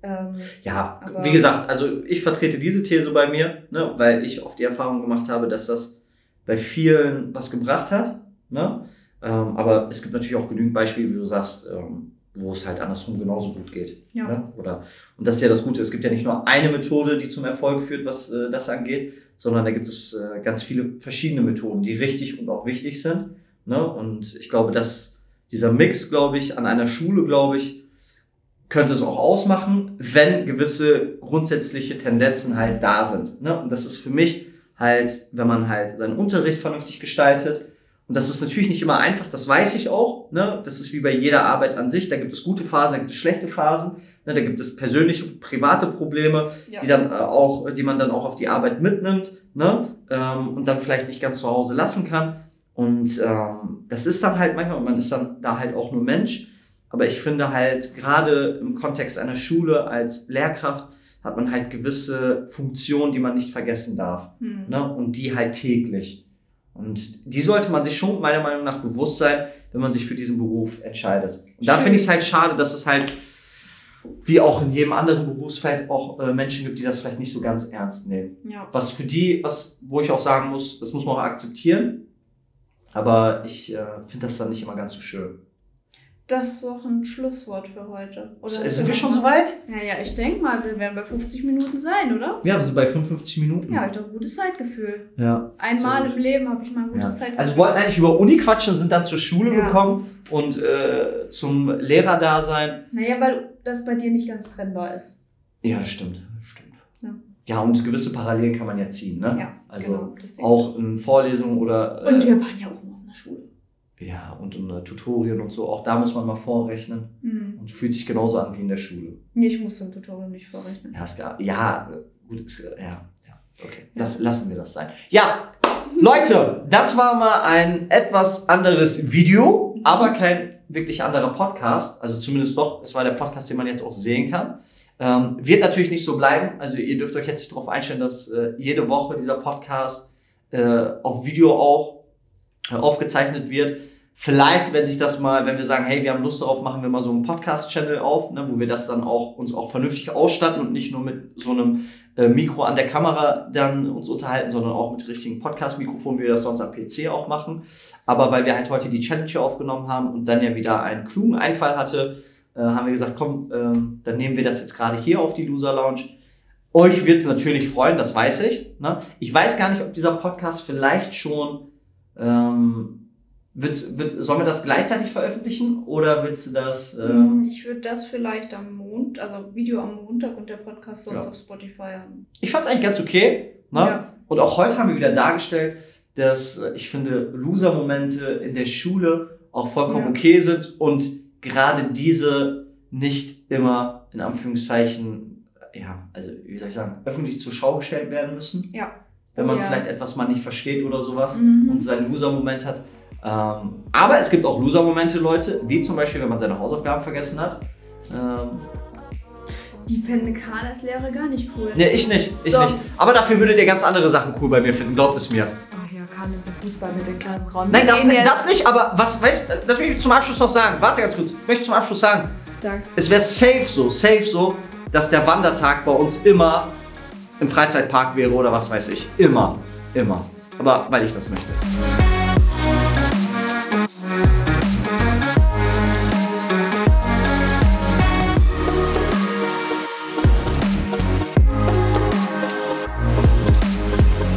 Ähm, Ja, wie gesagt, also ich vertrete diese These bei mir, ne, weil ich oft die Erfahrung gemacht habe, dass das bei vielen was gebracht hat. Ne? Ähm, aber es gibt natürlich auch genügend Beispiele, wie du sagst, ähm, wo es halt andersrum genauso gut geht. ja. Ne? Oder, und das ist ja das Gute, es gibt ja nicht nur eine Methode, die zum Erfolg führt, was äh, das angeht, sondern da gibt es äh, ganz viele verschiedene Methoden, die richtig und auch wichtig sind. Ne? Und ich glaube, dass dieser Mix, glaube ich, an einer Schule, glaube ich, könnte es auch ausmachen, wenn gewisse grundsätzliche Tendenzen halt da sind. Ne? Und das ist für mich halt, wenn man halt seinen Unterricht vernünftig gestaltet. Und das ist natürlich nicht immer einfach, das weiß ich auch. Ne? Das ist wie bei jeder Arbeit an sich. Da gibt es gute Phasen, da gibt es schlechte Phasen. Ne? Da gibt es persönliche, private Probleme, Ja. die dann äh, auch, die man dann auch auf die Arbeit mitnimmt, ne? ähm, und dann vielleicht nicht ganz zu Hause lassen kann. Und ähm, das ist dann halt manchmal, und man ist dann da halt auch nur Mensch. Aber ich finde halt, gerade im Kontext einer Schule als Lehrkraft hat man halt gewisse Funktionen, die man nicht vergessen darf. Hm. Ne? Und die halt täglich. Und die sollte man sich schon meiner Meinung nach bewusst sein, wenn man sich für diesen Beruf entscheidet. Und da finde ich es halt schade, dass es halt, wie auch in jedem anderen Berufsfeld, auch äh, Menschen gibt, die das vielleicht nicht so ganz ernst nehmen. Ja. Was für die, was, wo ich auch sagen muss, das muss man auch akzeptieren. Aber ich äh, finde das dann nicht immer ganz so schön. Das ist doch ein Schlusswort für heute. Oder Sind wir schon was? soweit? Ja, ja, ich denke mal, wir werden bei 50 Minuten sein, oder? Ja, wir sind bei 55 Minuten. Ja, ich doch ein gutes Zeitgefühl. ja. Einmal im Leben habe ich mal ein gutes Ja. Zeitgefühl. Also wir wollten eigentlich über Uni quatschen, sind dann zur Schule Ja. gekommen und äh, zum Lehrerdasein. Naja, weil das bei dir nicht ganz trennbar ist. Ja, das stimmt. Das stimmt. Ja. ja, und gewisse Parallelen kann man ja ziehen, ne? Ja, Also genau. auch in Vorlesungen oder ich. Und äh, wir waren ja auch immer auf einer Schule. Ja, und in Tutorien und so, auch da muss man mal vorrechnen Hm. und fühlt sich genauso an wie in der Schule. Nee, ich musste im Tutorial nicht vorrechnen. Ja, es gab, ja, gut, es, ja, ja, okay. Das lassen wir das sein. Ja, Leute, das war mal ein etwas anderes Video, aber kein wirklich anderer Podcast. Also zumindest doch, es war der Podcast, den man jetzt auch sehen kann. Ähm, wird natürlich nicht so bleiben. Also ihr dürft euch jetzt nicht darauf einstellen, dass äh, jede Woche dieser Podcast äh, auf Video auch aufgezeichnet wird. Vielleicht, wenn sich das mal, wenn wir sagen, hey, wir haben Lust darauf, machen wir mal so einen Podcast-Channel auf, ne, wo wir das dann auch uns auch vernünftig ausstatten und nicht nur mit so einem äh, Mikro an der Kamera dann uns unterhalten, sondern auch mit richtigen Podcast-Mikrofonen, wie wir das sonst am PC auch machen. Aber weil wir halt heute die Challenge hier aufgenommen haben und dann ja wieder einen klugen Einfall hatte, äh, haben wir gesagt, komm, äh, dann nehmen wir das jetzt gerade hier auf die Loser Lounge. Euch wird es natürlich freuen, das weiß ich. Ne? Ich weiß gar nicht, ob dieser Podcast vielleicht schon ähm, wird, wird, sollen wir das gleichzeitig veröffentlichen oder willst du das? Ähm ich würde das vielleicht am Montag, also Video am Montag und der Podcast sonst ja. auf Spotify haben. Ich fand es eigentlich ganz okay. Ne? Ja. Und auch heute haben wir wieder dargestellt, dass äh, ich finde, Loser-Momente in der Schule auch vollkommen ja. okay sind und gerade diese nicht immer in Anführungszeichen, ja, also wie soll ich sagen, öffentlich zur Schau gestellt werden müssen. Ja. Wenn man vielleicht etwas mal nicht versteht oder sowas mhm. und seinen Loser-Moment hat ähm, aber es gibt auch Loser-Momente, Leute, wie zum Beispiel, wenn man seine Hausaufgaben vergessen hat. Ähm, die fände Karl als Lehrer gar nicht cool. Nee, ich nicht. Ich so. nicht. Aber dafür würdet ihr ganz andere Sachen cool bei mir finden, glaubt es mir. Ach ja, Karl nimmt den Fußball mit den Raum. Nein, das, das nicht, aber was, weißt lass mich zum Abschluss noch sagen. Warte ganz kurz. Ich möchte zum Abschluss sagen. Sag. Es wäre safe so, safe so, dass der Wandertag bei uns immer im Freizeitpark wäre oder was weiß ich. Immer. Immer. Aber weil ich das möchte.